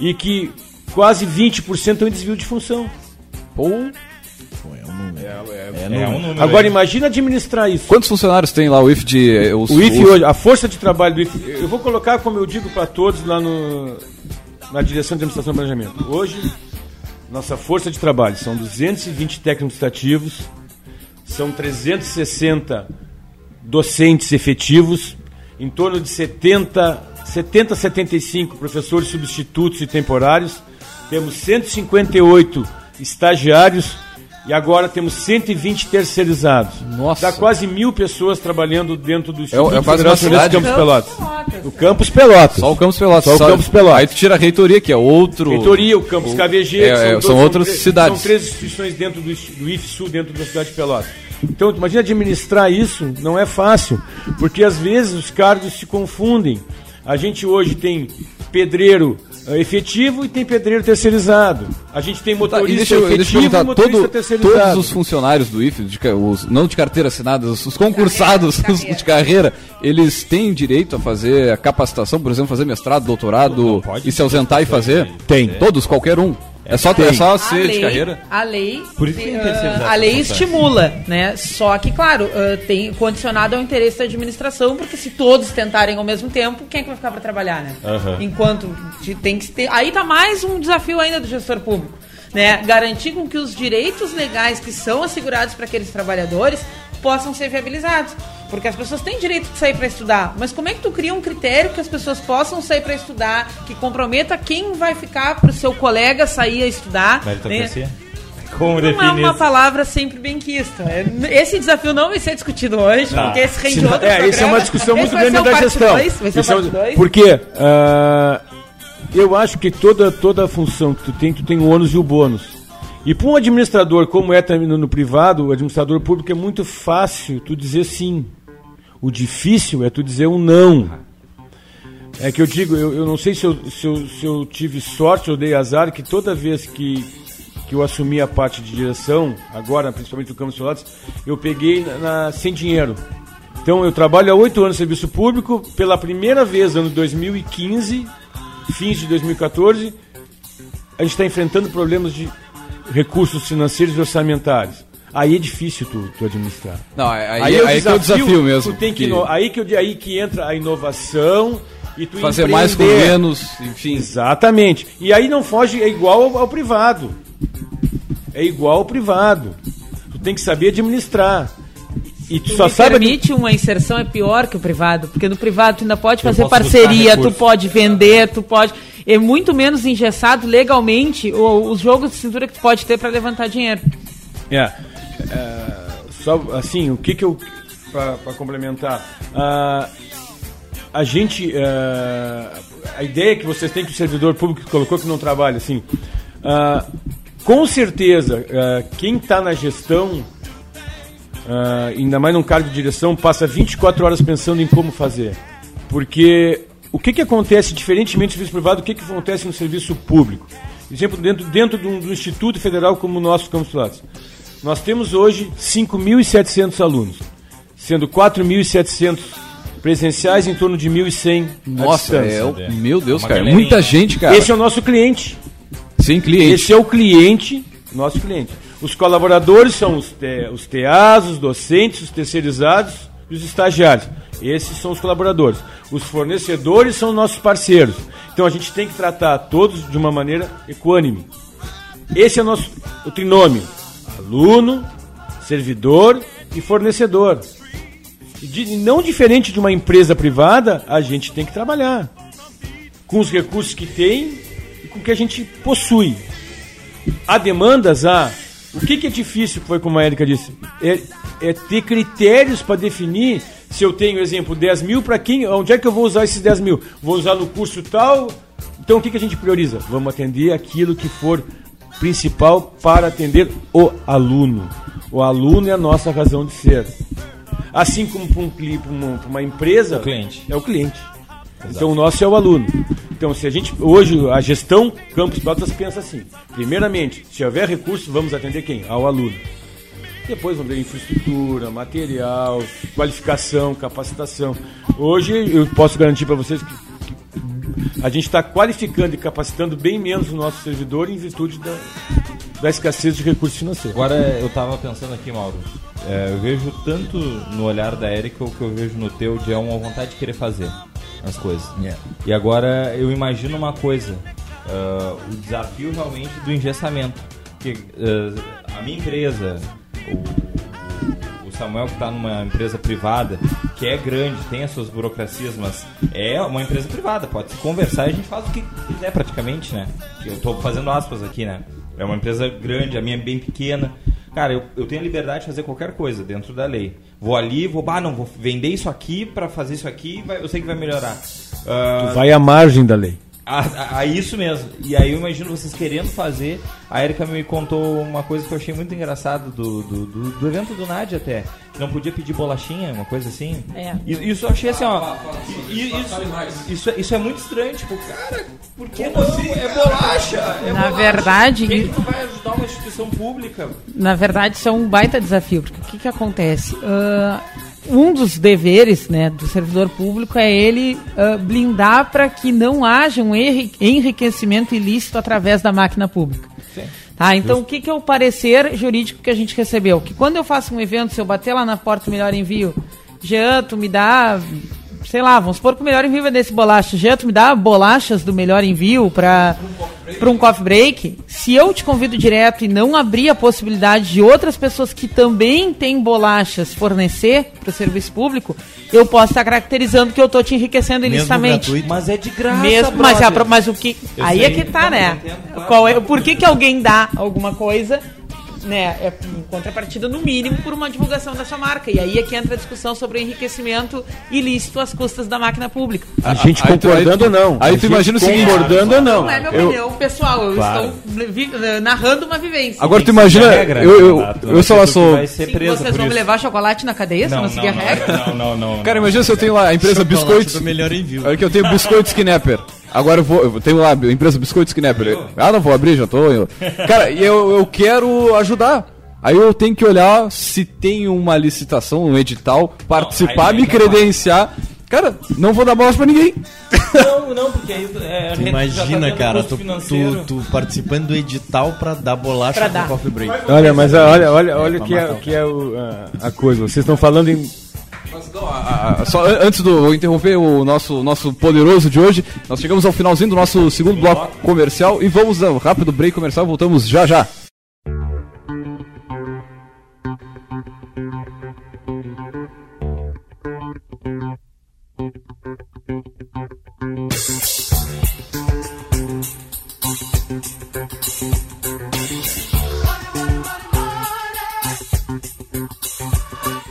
[SPEAKER 5] e que quase 20% estão em desvio de função.
[SPEAKER 1] Pô.
[SPEAKER 5] É, é, é, é um número. Agora imagina administrar isso.
[SPEAKER 1] Quantos funcionários tem lá o IF de.
[SPEAKER 5] Eh, os, o IF hoje, a força de trabalho do IF. Eu vou colocar, como eu digo para todos lá no, na direção de administração e planejamento. Hoje, nossa força de trabalho são 220 técnicos ativos, são 360 docentes efetivos, em torno de 70, 70 75 professores substitutos e temporários, temos 158 estagiários e agora temos 120 terceirizados. Nossa. Dá quase mil pessoas trabalhando dentro do
[SPEAKER 1] Instituto é, é quase uma cidade.
[SPEAKER 5] Campos Pelotas. O Campus Pelotas.
[SPEAKER 1] Só o Campus Pelotas.
[SPEAKER 5] Só, o Campus Pelotas.
[SPEAKER 1] Aí tu tira a reitoria, que é outro...
[SPEAKER 5] Reitoria, o Campus o... KVG.
[SPEAKER 1] É, são, é, são outras cidades.
[SPEAKER 5] São três instituições dentro do, do IFSU, dentro da cidade de Pelotas. Então, imagina administrar isso, não é fácil, porque às vezes os cargos se confundem. A gente hoje tem pedreiro eh, efetivo e tem pedreiro terceirizado. A gente tem motorista tá, efetivo e motorista todo, terceirizado.
[SPEAKER 1] Todos os funcionários do IFE, de, os, não de carteira assinada, os, os concursados de carreira, de carreira, eles têm direito a fazer a capacitação, por exemplo, fazer mestrado, doutorado e se ausentar e fazer?
[SPEAKER 5] Tem.
[SPEAKER 1] Todos, qualquer um. É só, é só ser lei, de carreira?
[SPEAKER 3] A lei, Por isso que uh, a lei estimula, né? Só que, claro, uh, tem condicionado ao interesse da administração, porque se todos tentarem ao mesmo tempo, quem é que vai ficar para trabalhar, né? Uhum. Enquanto tem que ter... Aí tá mais um desafio ainda do gestor público. Né, garantir com que os direitos legais que são assegurados para aqueles trabalhadores possam ser viabilizados. Porque as pessoas têm direito de sair para estudar, mas como é que tu cria um critério que as pessoas possam sair para estudar, que comprometa quem vai ficar para o seu colega sair a estudar? Né? Como não é uma palavra sempre bem quista. É, esse desafio não vai ser discutido hoje, tá. porque esse rende outro
[SPEAKER 5] É, isso é uma discussão muito grande da gestão. Dois, vai ser parte é, porque uh, eu acho que toda, toda função que tu tem, tu tem o ônus e o bônus. E para um administrador, como é no, no privado, o administrador público é muito fácil tu dizer sim. O difícil é tu dizer um não. É que eu digo, eu, eu não sei se eu, se, eu, se eu tive sorte ou dei azar, que toda vez que, que eu assumi a parte de direção, agora principalmente no Campos Solares, eu peguei na, na, sem dinheiro. Então eu trabalho há oito anos no serviço público, pela primeira vez, ano 2015, fins de 2014, a gente está enfrentando problemas de recursos financeiros e orçamentários. Aí é difícil tu, tu administrar.
[SPEAKER 1] Não, aí, aí, é, aí desafio, que é o desafio mesmo.
[SPEAKER 5] Tu tem que, que... Aí, que, aí que entra a inovação e tu
[SPEAKER 1] Fazer mais com menos, enfim.
[SPEAKER 5] Exatamente. E aí não foge, é igual ao, ao privado. É igual ao privado. Tu tem que saber administrar.
[SPEAKER 3] E tu, tu só sabe permite uma inserção é pior que o privado, porque no privado tu ainda pode fazer parceria, tu pode vender, tu pode é muito menos engessado legalmente o, os jogos de cintura que tu pode ter para levantar dinheiro.
[SPEAKER 5] É, é, só assim, o que que eu para complementar, uh, a gente uh, a ideia que vocês têm que o servidor público colocou que não trabalha assim, uh, com certeza quem está na gestão Uh, ainda mais num cargo de direção, passa 24 horas pensando em como fazer. Porque o que, que acontece, diferentemente do serviço privado, o que, que acontece no serviço público? Exemplo, dentro, dentro do, do Instituto Federal como o nosso Campos Lattes. Nós temos hoje 5.700 alunos, sendo 4.700 presenciais em torno de 1.100
[SPEAKER 1] Nossa, é, o, meu Deus, é cara, muita gente, cara.
[SPEAKER 5] Esse é o nosso cliente.
[SPEAKER 1] Sim, cliente.
[SPEAKER 5] Esse é o cliente, nosso cliente. Os colaboradores são os, te, os TAs, os docentes, os terceirizados e os estagiários. Esses são os colaboradores. Os fornecedores são nossos parceiros. Então a gente tem que tratar todos de uma maneira equânime. Esse é o nosso o trinômio: aluno, servidor e fornecedor. De, não diferente de uma empresa privada, a gente tem que trabalhar com os recursos que tem e com o que a gente possui. Há demandas, há. O que, que é difícil, foi como a Erika disse? É, é ter critérios para definir se eu tenho, exemplo, 10 mil, para quem, onde é que eu vou usar esses 10 mil? Vou usar no curso tal? Então o que, que a gente prioriza? Vamos atender aquilo que for principal para atender o aluno. O aluno é a nossa razão de ser. Assim como para um, uma, uma empresa,
[SPEAKER 2] o cliente.
[SPEAKER 5] é o cliente. Exato. Então o nosso é o aluno. Então se a gente hoje a gestão Campus Pelotas pensa assim: primeiramente, se houver recurso, vamos atender quem? Ao aluno. Depois vamos ver infraestrutura, material, qualificação, capacitação. Hoje eu posso garantir para vocês que a gente está qualificando e capacitando bem menos o nosso servidor em virtude da, da escassez de recursos financeiros.
[SPEAKER 2] Agora eu estava pensando aqui, Mauro. É, eu vejo tanto no olhar da Érica o que eu vejo no teu de é uma vontade de querer fazer as coisas. Yeah. E agora eu imagino uma coisa: uh, o desafio realmente do engessamento. Porque uh, a minha empresa, o Samuel que está numa empresa privada, que é grande, tem as suas burocracias, mas é uma empresa privada, pode se conversar e a gente faz o que quiser praticamente, né? Eu estou fazendo aspas aqui, né? É uma empresa grande, a minha é bem pequena. Cara, eu, eu tenho a liberdade de fazer qualquer coisa dentro da lei. Vou ali, vou, não, vou vender isso aqui para fazer isso aqui, vai, eu sei que vai melhorar.
[SPEAKER 5] Uh, tu vai à margem da lei.
[SPEAKER 2] A, a, a, isso mesmo. E aí eu imagino vocês querendo fazer. A Erika me contou uma coisa que eu achei muito engraçado do, do, do, do evento do Nádia até. Não podia pedir bolachinha, uma coisa assim. É. Isso eu achei assim, ó. Isso, isso, isso é muito estranho, tipo, cara, por que não? Assim? É bolacha! É
[SPEAKER 3] Na
[SPEAKER 2] bolacha.
[SPEAKER 3] verdade.
[SPEAKER 2] Quem que vai ajudar uma instituição pública?
[SPEAKER 3] Na verdade, isso é um baita desafio, porque o que, que acontece? Uh, um dos deveres né, do servidor público é ele uh, blindar para que não haja um enriquecimento ilícito através da máquina pública. Sim. Tá, então, Justo. o que, que é o parecer jurídico que a gente recebeu? Que quando eu faço um evento, se eu bater lá na porta melhor envio, Jean, tu me dá sei lá, vamos supor que o melhor envio é desse bolacha. Jean, tu me dá bolachas do melhor envio para para um coffee break, se eu te convido direto e não abrir a possibilidade de outras pessoas que também têm bolachas fornecer para o serviço público, eu posso estar caracterizando que eu estou te enriquecendo ilicitamente.
[SPEAKER 2] Mas é de graça,
[SPEAKER 3] Mesmo, mas, é, mas o que eu aí é sei, é que tá, né? Entendo, Qual é, por que, que alguém dá alguma coisa né, é em contrapartida, no mínimo, por uma divulgação da sua marca. E aí é que entra a discussão sobre o enriquecimento ilícito às custas da máquina pública.
[SPEAKER 5] A, gente concordando ou não.
[SPEAKER 1] Aí tu imagina o seguinte...
[SPEAKER 5] Concordando ou não.
[SPEAKER 3] Não é minha eu, opinião pessoal, eu claro. estou eh, narrando uma vivência.
[SPEAKER 1] Agora tu imagina... Regra, eu, eu, eu, eu só sou...
[SPEAKER 3] Sim, vocês vão me levar chocolate na cadeia se não, não seguir a regra?
[SPEAKER 2] Não, não, não.
[SPEAKER 1] Cara, imagina se eu tenho lá a empresa Biscoitos...
[SPEAKER 2] melhor envio.
[SPEAKER 1] Olha que eu tenho Biscoitos Knapper. Agora eu vou, eu tenho lá a empresa Biscoitos Knapper. Ah, não vou abrir, já tô. Eu... Cara, e eu, eu quero ajudar. Aí eu tenho que olhar se tem uma licitação, um edital, participar, não, me credenciar. Cara, não vou dar bola pra ninguém.
[SPEAKER 2] Não, não, porque aí é,
[SPEAKER 4] tu imagina, tá cara, tu, tu, tu, participando do edital pra dar bolacha pra dar. coffee break.
[SPEAKER 5] Olha, mas olha, olha, olha que é, que é o, a, a coisa. Vocês estão falando em
[SPEAKER 1] mas, não, a, a, só antes do interromper o nosso, nosso poderoso de hoje, nós chegamos ao finalzinho do nosso segundo bloco comercial e vamos um rápido break comercial, voltamos já já.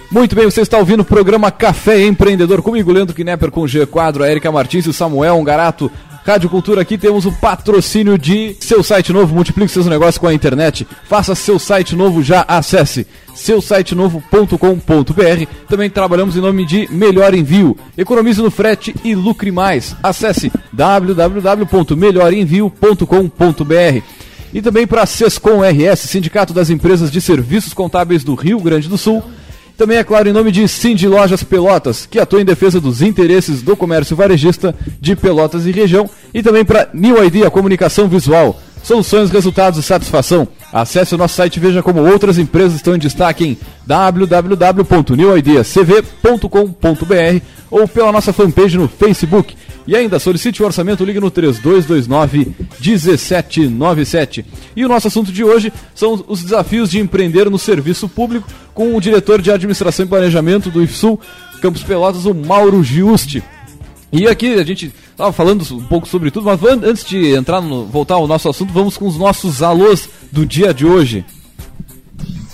[SPEAKER 1] Muito bem, você está ouvindo o programa Café Empreendedor comigo, Leandro Knepper, com o G Quadro, a Erika Martins e o Samuel Ungarato. Rádio Cultura aqui temos o patrocínio de seu site novo, multiplique seus negócios com a internet. Faça seu site novo já, acesse seusitenovo.com.br. Também trabalhamos em nome de Melhor Envio. Economize no frete e lucre mais. Acesse www.melhorenvio.com.br. E também para a Sescom RS, Sindicato das Empresas de Serviços Contábeis do Rio Grande do Sul também, é claro, em nome de Cindy Lojas Pelotas, que atua em defesa dos interesses do comércio varejista de Pelotas e região. E também para New Idea Comunicação Visual. Soluções, resultados e satisfação. Acesse o nosso site e veja como outras empresas estão em destaque em www.newideacv.com.br ou pela nossa fanpage no Facebook, E ainda solicite o orçamento, ligue no 3229 1797. E o nosso assunto de hoje são os desafios de empreender no serviço público com o diretor de administração e planejamento do IFSUL, Campos Pelotas, o Mauro Giusti. E aqui a gente estava falando um pouco sobre tudo, mas antes de entrar no, voltar ao nosso assunto, vamos com os nossos alôs do dia de hoje.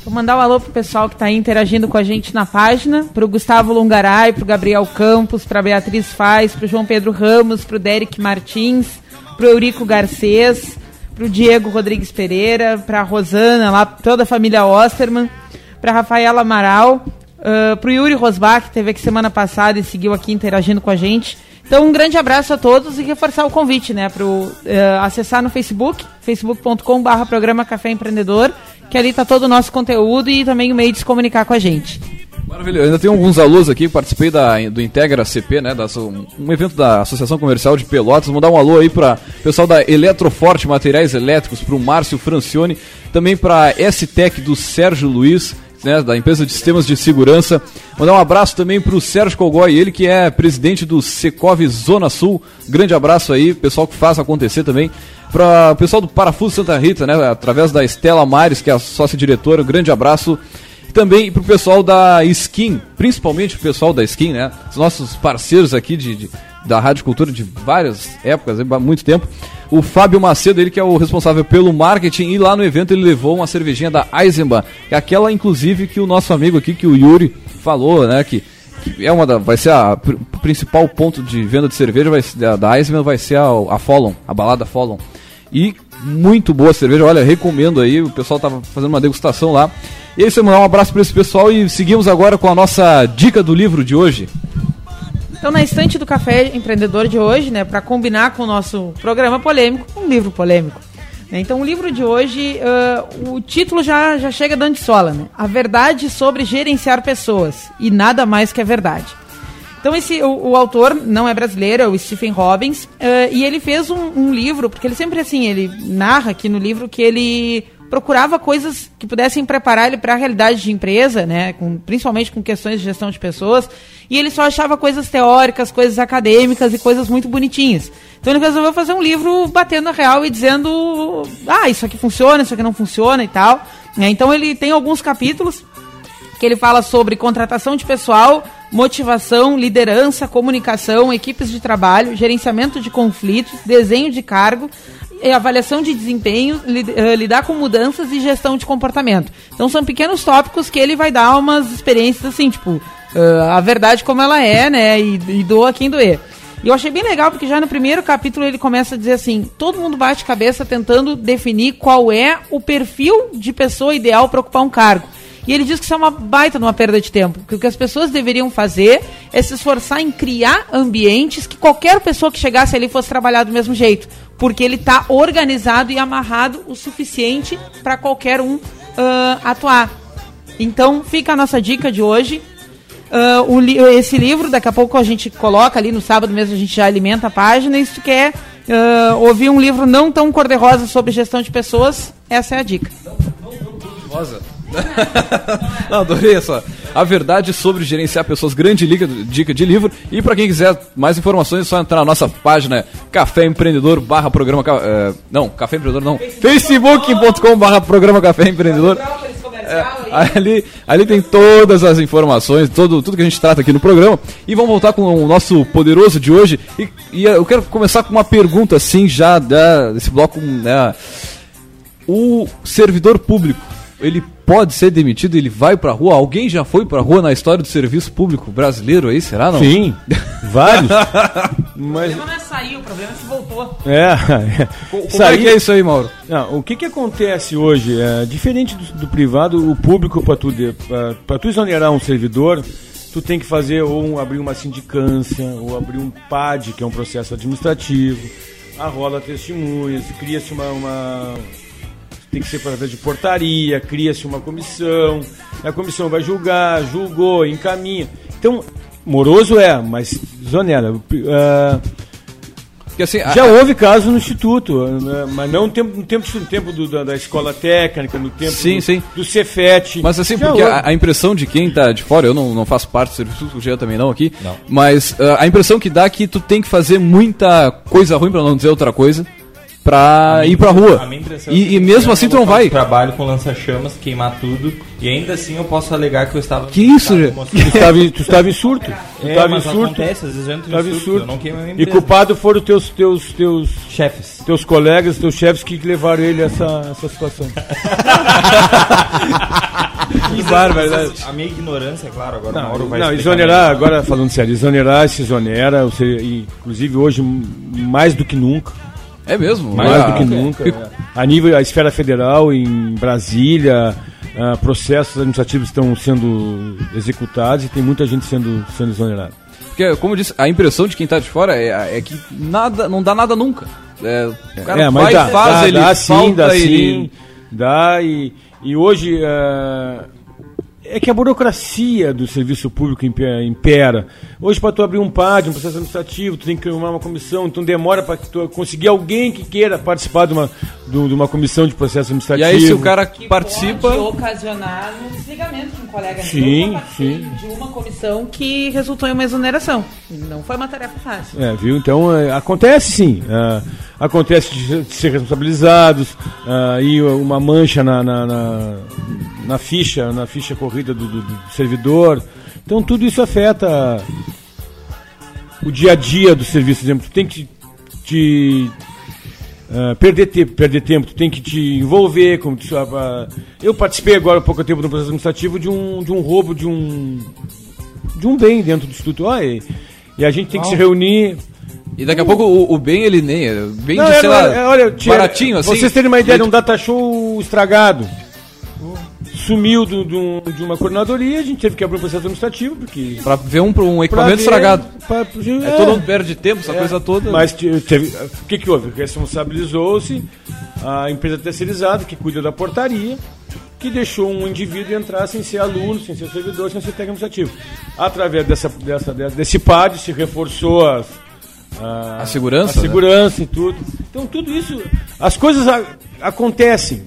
[SPEAKER 3] Vou mandar um alô pro pessoal que está interagindo com a gente na página, pro Gustavo Lungaray, pro Gabriel Campos, pra Beatriz Faz, pro João Pedro Ramos, pro Derek Martins, pro Eurico Garcês, pro Diego Rodrigues Pereira, pra Rosana, lá, toda a família Osterman, pra Rafaela Amaral, uh, pro Yuri Rosbach, que teve aqui semana passada e seguiu aqui interagindo com a gente. Então, um grande abraço a todos e reforçar o convite, né, para uh, acessar no Facebook, facebook.com.br programa Café Empreendedor, que ali está todo o nosso conteúdo e também o meio de se comunicar com a gente.
[SPEAKER 1] Maravilha, eu ainda tem alguns alunos aqui, participei da, do Integra CP, né, da, um evento da Associação Comercial de Pelotas, vou dar um alô aí para o pessoal da Eletroforte Materiais Elétricos, para o Márcio Francione, também para a S-Tech do Sérgio Luiz, né, da empresa de sistemas de segurança. Mandar um abraço também para o Sérgio Colgói, ele que é presidente do Secov Zona Sul. Grande abraço aí, pessoal que faz acontecer também. Para o pessoal do Parafuso Santa Rita, né, através da Estela Mares, que é a sócia-diretora, um grande abraço. Também para o pessoal da Skin, principalmente o pessoal da Skin, né, os nossos parceiros aqui de, de da Rádio Cultura de várias épocas, há muito tempo o Fábio Macedo, ele que é o responsável pelo marketing, e lá no evento ele levou uma cervejinha da Eisenbahn, que é aquela inclusive que o nosso amigo aqui, que o Yuri falou, né, que, que é uma da, vai ser a pr principal ponto de venda de cerveja vai, da, da Eisenbahn vai ser a, a Fallon, a balada Fallon. E muito boa cerveja, olha, recomendo aí, o pessoal tava fazendo uma degustação lá. E é aí, mandar um abraço para esse pessoal e seguimos agora com a nossa dica do livro de hoje.
[SPEAKER 3] Então, na estante do Café Empreendedor de hoje, né, para combinar com o nosso programa polêmico, um livro polêmico. Né? Então, o livro de hoje, uh, o título já, já chega dando de sola, né? A verdade sobre gerenciar pessoas e nada mais que a verdade. Então, esse, o, o autor não é brasileiro, é o Stephen Robbins, uh, e ele fez um, um livro, porque ele sempre assim, ele narra aqui no livro que ele procurava coisas que pudessem preparar ele para a realidade de empresa, né, com, principalmente com questões de gestão de pessoas, e ele só achava coisas teóricas, coisas acadêmicas e coisas muito bonitinhas. Então ele resolveu fazer um livro batendo a real e dizendo, ah, isso aqui funciona, isso aqui não funciona e tal. É, então ele tem alguns capítulos que ele fala sobre contratação de pessoal, motivação, liderança, comunicação, equipes de trabalho, gerenciamento de conflitos, desenho de cargo, avaliação de desempenho, eh, lidar com mudanças e gestão de comportamento. Então são pequenos tópicos que ele vai dar umas experiências assim, tipo, uh, a verdade como ela é, né? E, e doa quem doer. E eu achei bem legal porque já no primeiro capítulo ele começa a dizer assim: todo mundo bate cabeça tentando definir qual é o perfil de pessoa ideal para ocupar um cargo. E ele diz que isso é uma baita numa perda de tempo. Que o que as pessoas deveriam fazer é se esforçar em criar ambientes que qualquer pessoa que chegasse ali fosse trabalhar do mesmo jeito. Porque ele está organizado e amarrado o suficiente para qualquer um uh, atuar. Então fica a nossa dica de hoje. Uh, li esse livro, daqui a pouco a gente coloca ali no sábado mesmo, a gente já alimenta a página. E se tu quer uh, ouvir um livro não tão cor-de-rosa sobre gestão de pessoas, essa é a dica. Não, não, não.
[SPEAKER 1] Não, adorei essa. A verdade sobre gerenciar pessoas, grande dica, de livro. E para quem quiser mais informações, é só entrar na nossa página Café Empreendedor barra programa. Uh, não, Café Empreendedor não. Facebook.com barra programa Café Empreendedor. É, ali, ali tem todas as informações, todo, tudo que a gente trata aqui no programa. E vamos voltar com o nosso poderoso de hoje. E, e eu quero começar com uma pergunta assim, já da, desse bloco. Né? O servidor público ele pode ser demitido, ele vai pra rua. Alguém já foi pra rua na história do serviço público brasileiro aí, será não?
[SPEAKER 5] Sim, vários.
[SPEAKER 3] Mas... O problema não é sair, o problema é se voltou.
[SPEAKER 5] É, é.
[SPEAKER 1] Como Sair... é que é isso aí, Mauro?
[SPEAKER 5] Não, o que que acontece hoje? É, diferente do, do privado, o público, para tu, pra, tu exonerar um servidor, tu tem que fazer ou um, abrir uma sindicância, ou abrir um PAD, que é um processo administrativo, arrola testemunhas, cria-se uma, uma tem que ser através de portaria, cria-se uma comissão, a comissão vai julgar, julgou, encaminha. Então, moroso é, mas zonera. Uh, Porque, assim, Já a... houve casos no Instituto, né? mas não no tempo, no tempo, no tempo do, da, da, escola técnica, no tempo
[SPEAKER 1] sim,
[SPEAKER 5] do,
[SPEAKER 1] sim.
[SPEAKER 5] do Cefet.
[SPEAKER 1] Mas assim, Já porque a, a, impressão de quem está de fora, eu não, não faço parte do serviço, o Jean também não aqui, não. mas uh, a impressão que dá é que tu tem que fazer muita coisa ruim, para não dizer outra coisa, pra ir pra rua. E, e mesmo assim tu não vai.
[SPEAKER 2] Trabalho com lança-chamas, queimar tudo, e ainda assim eu posso alegar que eu estava.
[SPEAKER 5] Que isso, tu, estava, tu estava em surto. Tu
[SPEAKER 2] é,
[SPEAKER 5] estava
[SPEAKER 2] em surto. Acontece, às vezes eu entro em surto,
[SPEAKER 5] surto. e culpado foram teus, teus, teus
[SPEAKER 2] chefes.
[SPEAKER 5] Teus colegas, teus chefes que levaram ele a essa, essa situação.
[SPEAKER 2] que né? A minha ignorância, é claro, agora
[SPEAKER 5] não, Mauro vai Não, exonerar, agora falando sério, exonerar se exonera, inclusive hoje mais do que nunca
[SPEAKER 1] é mesmo?
[SPEAKER 5] Mais ah, do que nunca. É. A nível, a esfera federal, em Brasília, uh, processos administrativos estão sendo executados e tem muita gente sendo, sendo exonerada.
[SPEAKER 1] Porque, como eu disse, a impressão de quem está de fora é, é, que nada, não dá nada nunca. É,
[SPEAKER 5] o cara é, mas vai dá, faz, dá, ele dá sim, dá ele... sim, dá e, e hoje... Uh, é que a burocracia do serviço público impera. Hoje, para tu abrir um PAD, um processo administrativo, tu tem que criar uma comissão, então demora para tu conseguir alguém que queira participar de uma, de uma comissão de processo administrativo.
[SPEAKER 1] E aí, se o cara que participa. Pode
[SPEAKER 3] ocasionar um desligamento de um colega
[SPEAKER 5] sim, sim.
[SPEAKER 3] de uma comissão que resultou em uma exoneração. Não foi uma tarefa fácil.
[SPEAKER 5] É, viu? Então, é, acontece sim. É, acontece de, de, ser responsabilizados, é, e uma mancha na, na, na na ficha, na ficha corrida do, do, do servidor. Então tudo isso afeta o dia a dia do serviço. Por exemplo, tu tem que te uh, perder tempo, perder tempo, tu tem que te envolver. Como tu, uh, eu participei agora há pouco tempo no processo administrativo de um, de um roubo de um de um bem dentro do instituto. Ah, e, e a gente tem que se reunir.
[SPEAKER 1] E daqui a pouco o, o bem ele nem. É bem
[SPEAKER 5] não, de, sei lá, olha, baratinho assim. Vocês terem uma ideia de um data show estragado sumiu do, do, de uma coordenadoria, a gente teve que abrir um processo administrativo, porque.
[SPEAKER 1] Pra ver um, um equipamento ver, estragado. Pra, é, é, todo mundo perde tempo, essa é, coisa toda.
[SPEAKER 5] Mas teve, o que, que houve? Responsabilizou-se a empresa terceirizada que cuida da portaria, que deixou um indivíduo entrar sem ser aluno, sem ser servidor, sem ser técnico administrativo. Através dessa, dessa, desse PAD se reforçou as,
[SPEAKER 1] a, a segurança.
[SPEAKER 5] A segurança né? e tudo. Então tudo isso. As coisas a, acontecem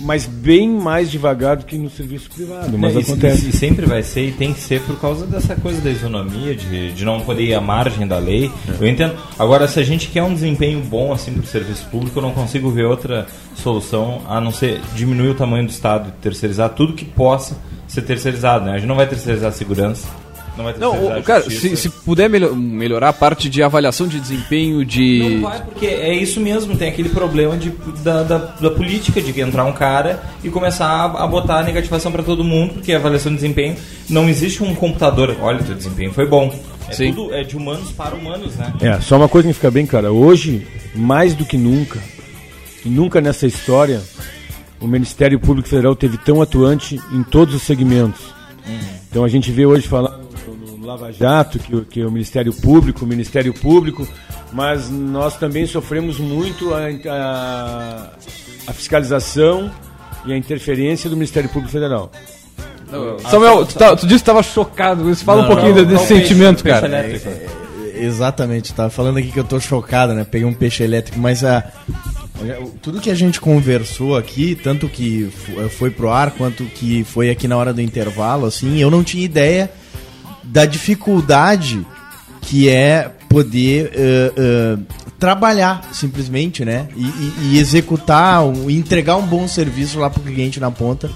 [SPEAKER 5] mas bem mais devagar do que no serviço privado. Mas acontece.
[SPEAKER 2] E, sempre vai ser e tem que ser por causa dessa coisa da isonomia, de, de não poder ir à margem da lei. É. Eu entendo. Agora, se a gente quer um desempenho bom assim para o serviço público, eu não consigo ver outra solução a não ser diminuir o tamanho do Estado e terceirizar tudo que possa ser terceirizado. Né? A gente não vai terceirizar a segurança
[SPEAKER 1] não vai ter não, cara, se, se, puder melhor, melhorar a parte de avaliação de desempenho, de.
[SPEAKER 2] Não vai, porque é isso mesmo, tem aquele problema de, da, da, da política, de entrar um cara e começar a, a botar a negativação para todo mundo, porque a avaliação de desempenho não existe um computador. Olha, teu desempenho foi bom. É Sim. tudo é de humanos para humanos, né?
[SPEAKER 5] É, só uma coisa que fica bem clara. Hoje, mais do que nunca, e nunca nessa história, o Ministério Público Federal teve tão atuante em todos os segmentos. Uhum. Então a gente vê hoje falar Lava Jato, que, que é o Ministério Público, o Ministério Público, mas nós também sofremos muito a, a, a fiscalização e a interferência do Ministério Público Federal.
[SPEAKER 1] Não, Samuel, tu, tá, tu disse que estava chocado. Fala não, um pouquinho não, desse sentimento, peixe, cara. Peixe
[SPEAKER 4] é, é, exatamente, tava falando aqui que eu tô chocado, né? Peguei um peixe elétrico, mas a. Tudo que a gente conversou aqui, tanto que foi pro ar quanto que foi aqui na hora do intervalo, assim, eu não tinha ideia da dificuldade que é poder uh, uh, trabalhar simplesmente, né? E, e, e executar, um, entregar um bom serviço lá para o cliente na ponta,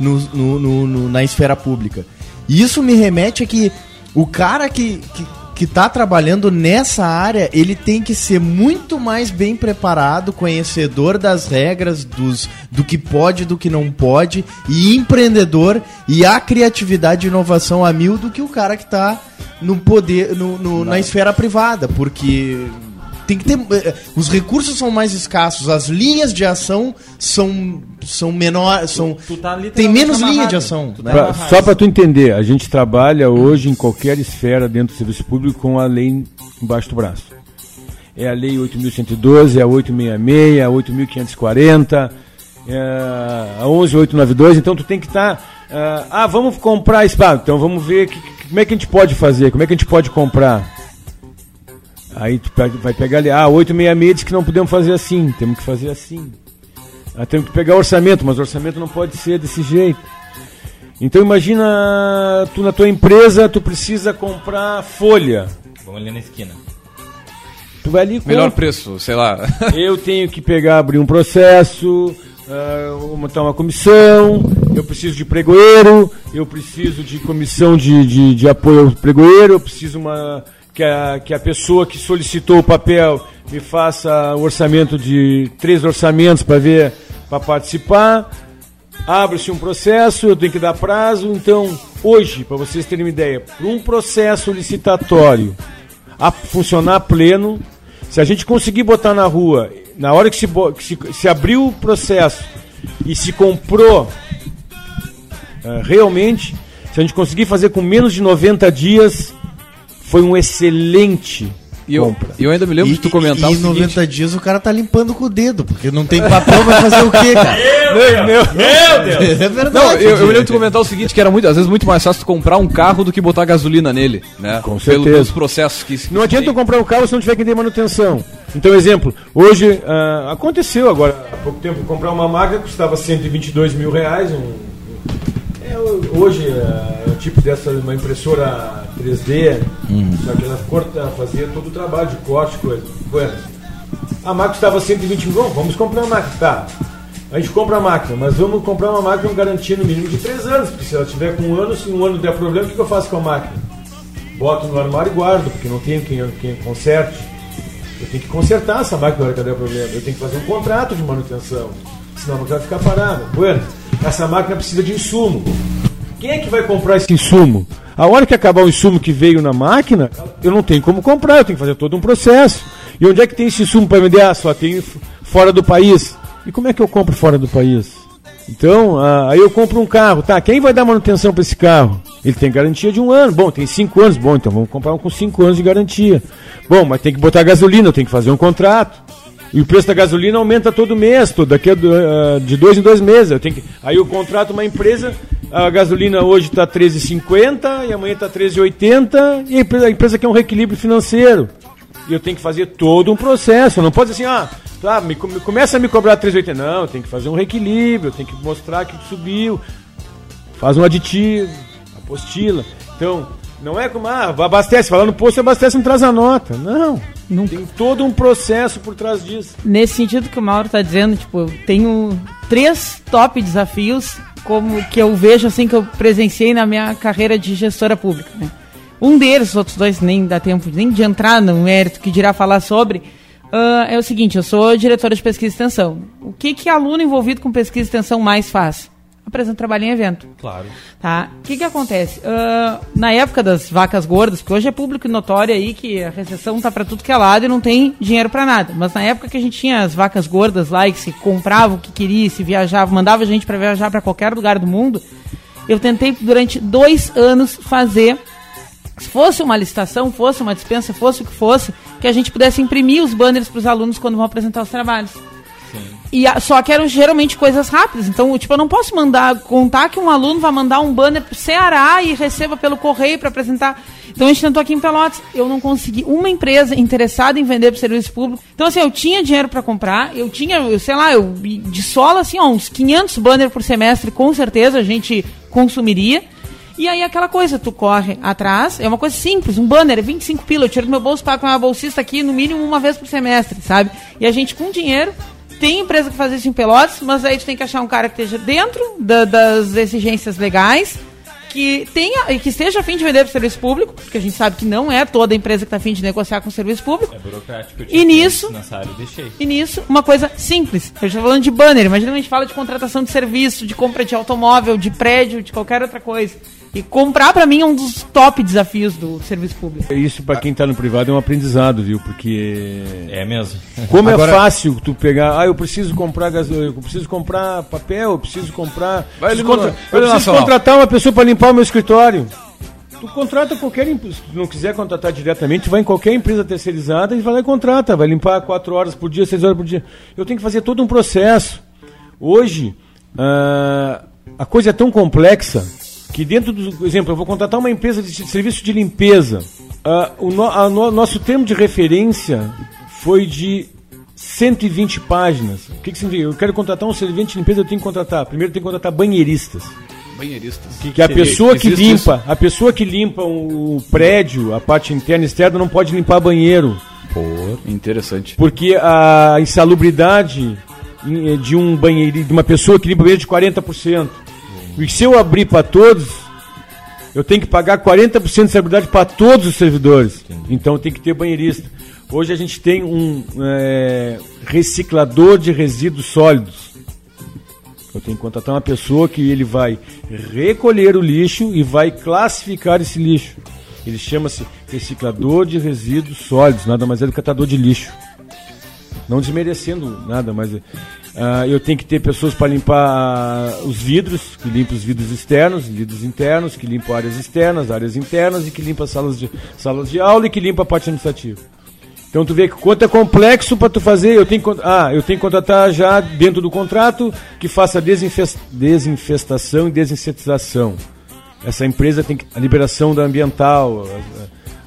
[SPEAKER 4] no, no, no, na esfera pública. E isso me remete a que o cara que, que que está trabalhando nessa área, ele tem que ser muito mais bem preparado, conhecedor das regras, dos, do que pode, do que não pode, e empreendedor e a criatividade e inovação a mil do que o cara que está no poder, no, no na esfera privada, porque tem que ter. Eh, os recursos são mais escassos, as linhas de ação são, são menores. São, tá tem menos linha de ação.
[SPEAKER 5] Né? Pra, só para tu entender, a gente trabalha hoje em qualquer esfera dentro do serviço público com a lei embaixo do braço. É a lei 8.112, é a 866, é a 8.540, é a 11.892, então tu tem que estar. Tá, uh, ah, vamos comprar espaço. Então vamos ver que, como é que a gente pode fazer, como é que a gente pode comprar Aí tu vai pegar ali, ah, 866 diz que não podemos fazer assim, temos que fazer assim. Ah, temos que pegar orçamento, mas orçamento não pode ser desse jeito. Então imagina, tu na tua empresa, tu precisa comprar folha.
[SPEAKER 2] Vamos ali na esquina.
[SPEAKER 1] Tu vai ali Melhor preço, sei lá.
[SPEAKER 5] Eu tenho que pegar, abrir um processo, uh, montar uma comissão, eu preciso de pregoeiro, eu preciso de comissão de, de, de apoio ao pregoeiro, eu preciso uma que a, que a pessoa que solicitou o papel me faça o orçamento de três orçamentos para ver, para participar. Abre-se um processo, eu tenho que dar prazo. Então, hoje, para vocês terem uma ideia, para um processo licitatório a funcionar pleno, se a gente conseguir botar na rua, na hora que se, que se, se abriu o processo e se comprou uh, realmente, se a gente conseguir fazer com menos de 90 dias, foi um excelente
[SPEAKER 1] e eu, compra. eu ainda me lembro e, de tu comentar
[SPEAKER 4] e, e em 90 dias o cara tá limpando com o dedo, porque não tem papel, vai fazer o quê, cara?
[SPEAKER 1] Meu, meu, meu Deus! É verdade. Não, eu, eu me lembro de tu comentar o seguinte, que era muito, às vezes muito mais fácil tu comprar um carro do que botar gasolina nele, né?
[SPEAKER 5] Com certeza. Pelos
[SPEAKER 1] processos que...
[SPEAKER 5] Não adianta tu comprar um carro se não tiver que ter manutenção. Então, exemplo, hoje, uh, aconteceu agora, há pouco tempo, comprar uma máquina que custava 122 mil reais, um hoje é, é o tipo dessa uma impressora 3D, hum. só que ela corta, fazia todo o trabalho de corte, coisa. Bueno, a máquina estava 120 mil, vamos comprar a máquina, tá? A gente compra a máquina, mas vamos comprar uma máquina garantia no mínimo de 3 anos, porque se ela tiver com um ano, se um ano der problema, o que, eu faço com a máquina? Boto no armário e guardo, porque não tenho quem, quem conserte. Eu tenho que consertar essa máquina na hora que der problema. Eu tenho que fazer um contrato de manutenção, senão não vai ficar parada. Bueno, essa máquina precisa de insumo. Quem é que vai comprar esse insumo? A hora que acabar o insumo que veio na máquina, eu não tenho como comprar, eu tenho que fazer todo um processo. E onde é que tem esse insumo para vender? Ah, só tem fora do país. E como é que eu compro fora do país? Então, ah, aí eu compro um carro, tá? Quem vai dar manutenção para esse carro? Ele tem garantia de um ano. Bom, tem cinco anos. Bom, então vamos comprar um com cinco anos de garantia. Bom, mas tem que botar gasolina, eu tenho que fazer um contrato. E o preço da gasolina aumenta todo mês, daqui a, uh, de dois em dois meses. Eu tenho que, aí eu contrato uma empresa, a gasolina hoje está 13,50 e amanhã está 13,80 e a empresa, a empresa quer um reequilíbrio financeiro. E eu tenho que fazer todo um processo. Não pode assim, ah, tá, me, começa a me cobrar 3,80. Não, tem que fazer um reequilíbrio, tem que mostrar que subiu. Faz um aditivo, apostila. Então, não é como, ah, abastece, falando no posto, abastece, não traz a nota. Não. Nunca. Tem todo um processo por trás disso.
[SPEAKER 3] Nesse sentido que o Mauro está dizendo, tipo, eu tenho três top desafios como que eu vejo assim que eu presenciei na minha carreira de gestora pública. Né? Um deles, os outros dois nem dá tempo nem de entrar no mérito que dirá falar sobre, uh, é o seguinte: eu sou diretora de pesquisa e extensão. O que que aluno envolvido com pesquisa e extensão mais faz? Apresenta trabalho em evento.
[SPEAKER 2] Claro.
[SPEAKER 3] Tá? O que que acontece? Uh, na época das vacas gordas, porque hoje é público notório aí que a recessão tá para tudo que é lado e não tem dinheiro para nada. Mas na época que a gente tinha as vacas gordas lá e que se comprava o que queria, se viajava, mandava gente para viajar para qualquer lugar do mundo, eu tentei durante dois anos fazer se fosse uma licitação, fosse uma dispensa, fosse o que fosse, que a gente pudesse imprimir os banners para os alunos quando vão apresentar os trabalhos. E a, só que eram geralmente coisas rápidas. Então, tipo, eu não posso mandar, contar que um aluno vai mandar um banner pro Ceará e receba pelo correio para apresentar. Então a gente tentou aqui em Pelotas. Eu não consegui uma empresa interessada em vender para serviço público. Então, assim, eu tinha dinheiro para comprar, eu tinha, eu, sei lá, eu de sola, assim, ó, uns 500 banners por semestre, com certeza a gente consumiria. E aí aquela coisa, tu corre atrás, é uma coisa simples, um banner, é 25 pila, eu tiro do meu bolso, pago com uma bolsista aqui no mínimo uma vez por semestre, sabe? E a gente com dinheiro tem empresa que faz isso em Pelotas, mas aí tu tem que achar um cara que esteja dentro da, das exigências legais, que tenha e que esteja a fim de vender para o serviço público, porque a gente sabe que não é toda empresa que está a fim de negociar com o serviço público.
[SPEAKER 2] É burocrático.
[SPEAKER 3] E nisso, nessa área deixei. e nisso, uma coisa simples. Eu estou falando de banner, imagina a gente fala de contratação de serviço, de compra de automóvel, de prédio, de qualquer outra coisa. E comprar para mim é um dos top desafios do serviço público.
[SPEAKER 5] Isso para quem está no privado é um aprendizado, viu? Porque
[SPEAKER 2] é mesmo.
[SPEAKER 5] Como é Agora... é fácil tu pegar, ah, eu preciso comprar gasolina, eu preciso comprar papel, eu preciso comprar, Vai preciso, contra... eu preciso contratar uma pessoa para limpar o meu escritório. Tu contrata qualquer se tu não quiser contratar diretamente, tu vai em qualquer empresa terceirizada e vai lá e contrata, vai limpar quatro horas por dia, seis horas por dia. Eu tenho que fazer todo um processo. Hoje, uh, a coisa é tão complexa que dentro do exemplo, eu vou contratar uma empresa de serviço de limpeza. Uh, o no, no, nosso termo de referência foi de 120 páginas. O que, que significa? Eu quero contratar um servente de limpeza, eu tenho que contratar. Primeiro eu tenho que contratar banheiristas.
[SPEAKER 1] Banheiristas.
[SPEAKER 5] Que, que a pessoa que limpa, isso? a pessoa que limpa o prédio, a parte interna e externa, não pode limpar banheiro.
[SPEAKER 1] Pô, interessante.
[SPEAKER 5] Porque a insalubridade de um banheiro, de uma pessoa que limpa banheiro é de 40%. E se eu abrir para todos, eu tenho que pagar 40% de insalubridade para todos os servidores. Entendi. Então tem que ter banheirista. Hoje a gente tem um é, reciclador de resíduos sólidos. Eu tenho que contratar uma pessoa que ele vai recolher o lixo e vai classificar esse lixo. Ele chama-se reciclador de resíduos sólidos, nada mais é do que catador de lixo. Não desmerecendo nada, mas uh, eu tenho que ter pessoas para limpar os vidros, que limpam os vidros externos, vidros internos, que limpam áreas externas, áreas internas e que limpam salas de, salas de aula e que limpam a parte administrativa. Então tu vê que quanto é complexo para tu fazer, eu tenho que, ah, eu tenho que contratar já dentro do contrato que faça desinfest, desinfestação e desinsetização. Essa empresa tem que, a liberação da ambiental,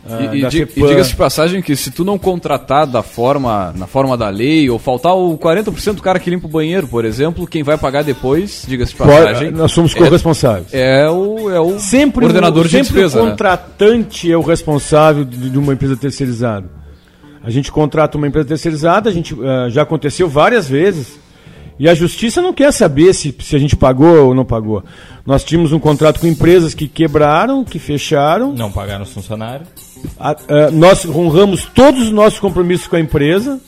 [SPEAKER 1] ah, e, e, e diga-se de passagem que se tu não contratar da forma, na forma da lei, ou faltar o 40% do cara que limpa o banheiro, por exemplo, quem vai pagar depois, diga-se de passagem.
[SPEAKER 5] nós somos corresponsáveis.
[SPEAKER 1] É, é, o, é o
[SPEAKER 5] sempre ordenador o, de sempre despesa. o né? contratante né? é o responsável de, de, uma empresa terceirizada. A gente contrata uma empresa terceirizada, a gente uh, já aconteceu várias vezes. E a justiça não quer saber se, se a gente pagou ou não pagou. Nós tínhamos um contrato com empresas que quebraram, que fecharam.
[SPEAKER 2] Não pagaram os funcionários.
[SPEAKER 5] A, a, nós honramos todos os nossos compromissos com a empresa.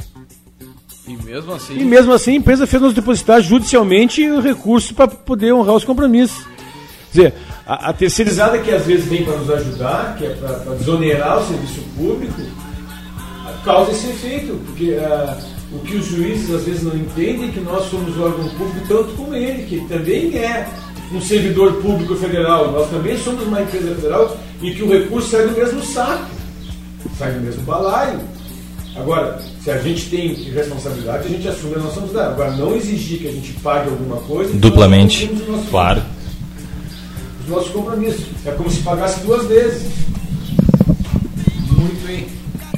[SPEAKER 1] E mesmo assim.
[SPEAKER 5] E mesmo assim a empresa fez nos depositar judicialmente o recurso para poder honrar os compromissos. Quer dizer, a, a, terceirizada que às vezes vem para nos ajudar, que é para desonerar o serviço público, causa esse efeito. Porque. Uh, o que os juízes às vezes não entendem é que nós somos órgão público tanto como ele, que também é um servidor público federal. Nós também somos uma empresa federal e que o recurso sai do mesmo saco, sai do mesmo balaio. Agora, se a gente tem responsabilidade, a gente assume a nossa responsabilidade. Agora, não exigir que a gente pague alguma coisa.
[SPEAKER 2] Duplamente. Claro.
[SPEAKER 5] Os nossos compromissos. É como se pagasse duas vezes.
[SPEAKER 3] Muito bem.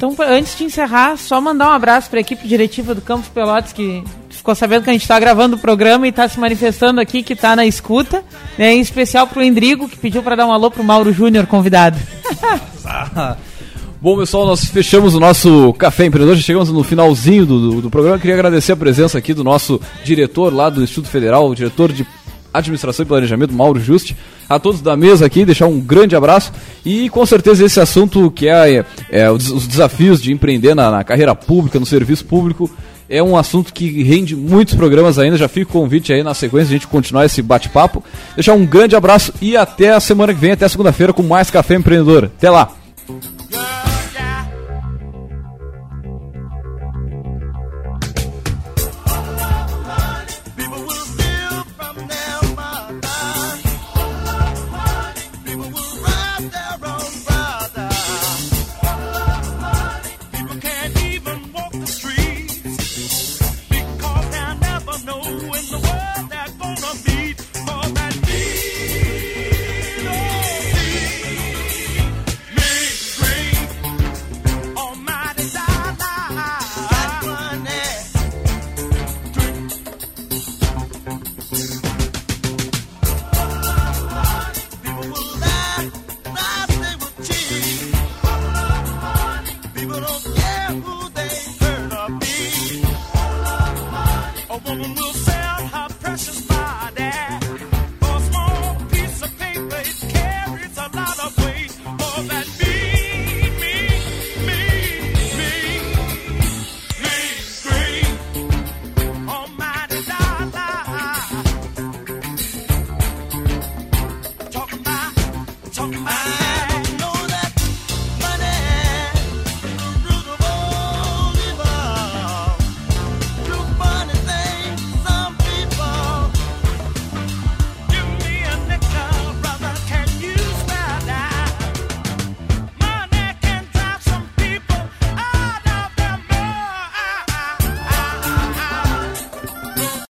[SPEAKER 3] Então, antes de encerrar, só mandar um abraço para a equipe diretiva do Campos Pelotas, que ficou sabendo que a gente está gravando o programa e está se manifestando aqui, que está na escuta. Né, em especial para o Endrigo, que pediu para dar um alô para o Mauro Júnior, convidado.
[SPEAKER 1] Bom, pessoal, nós fechamos o nosso Café Empreendedor, já chegamos no finalzinho do, do, do programa. Queria agradecer a presença aqui do nosso diretor lá do Instituto Federal, o diretor de Administração e Planejamento, Mauro Juste, a todos da mesa aqui, deixar um grande abraço e com certeza esse assunto que é, é, os desafios de empreender na, na, carreira pública, no serviço público, é um assunto que rende muitos programas ainda. Já fica o convite aí na sequência a gente continuar esse bate-papo. Deixar um grande abraço e até a semana que vem, até segunda-feira, com mais Café Empreendedor. Até lá!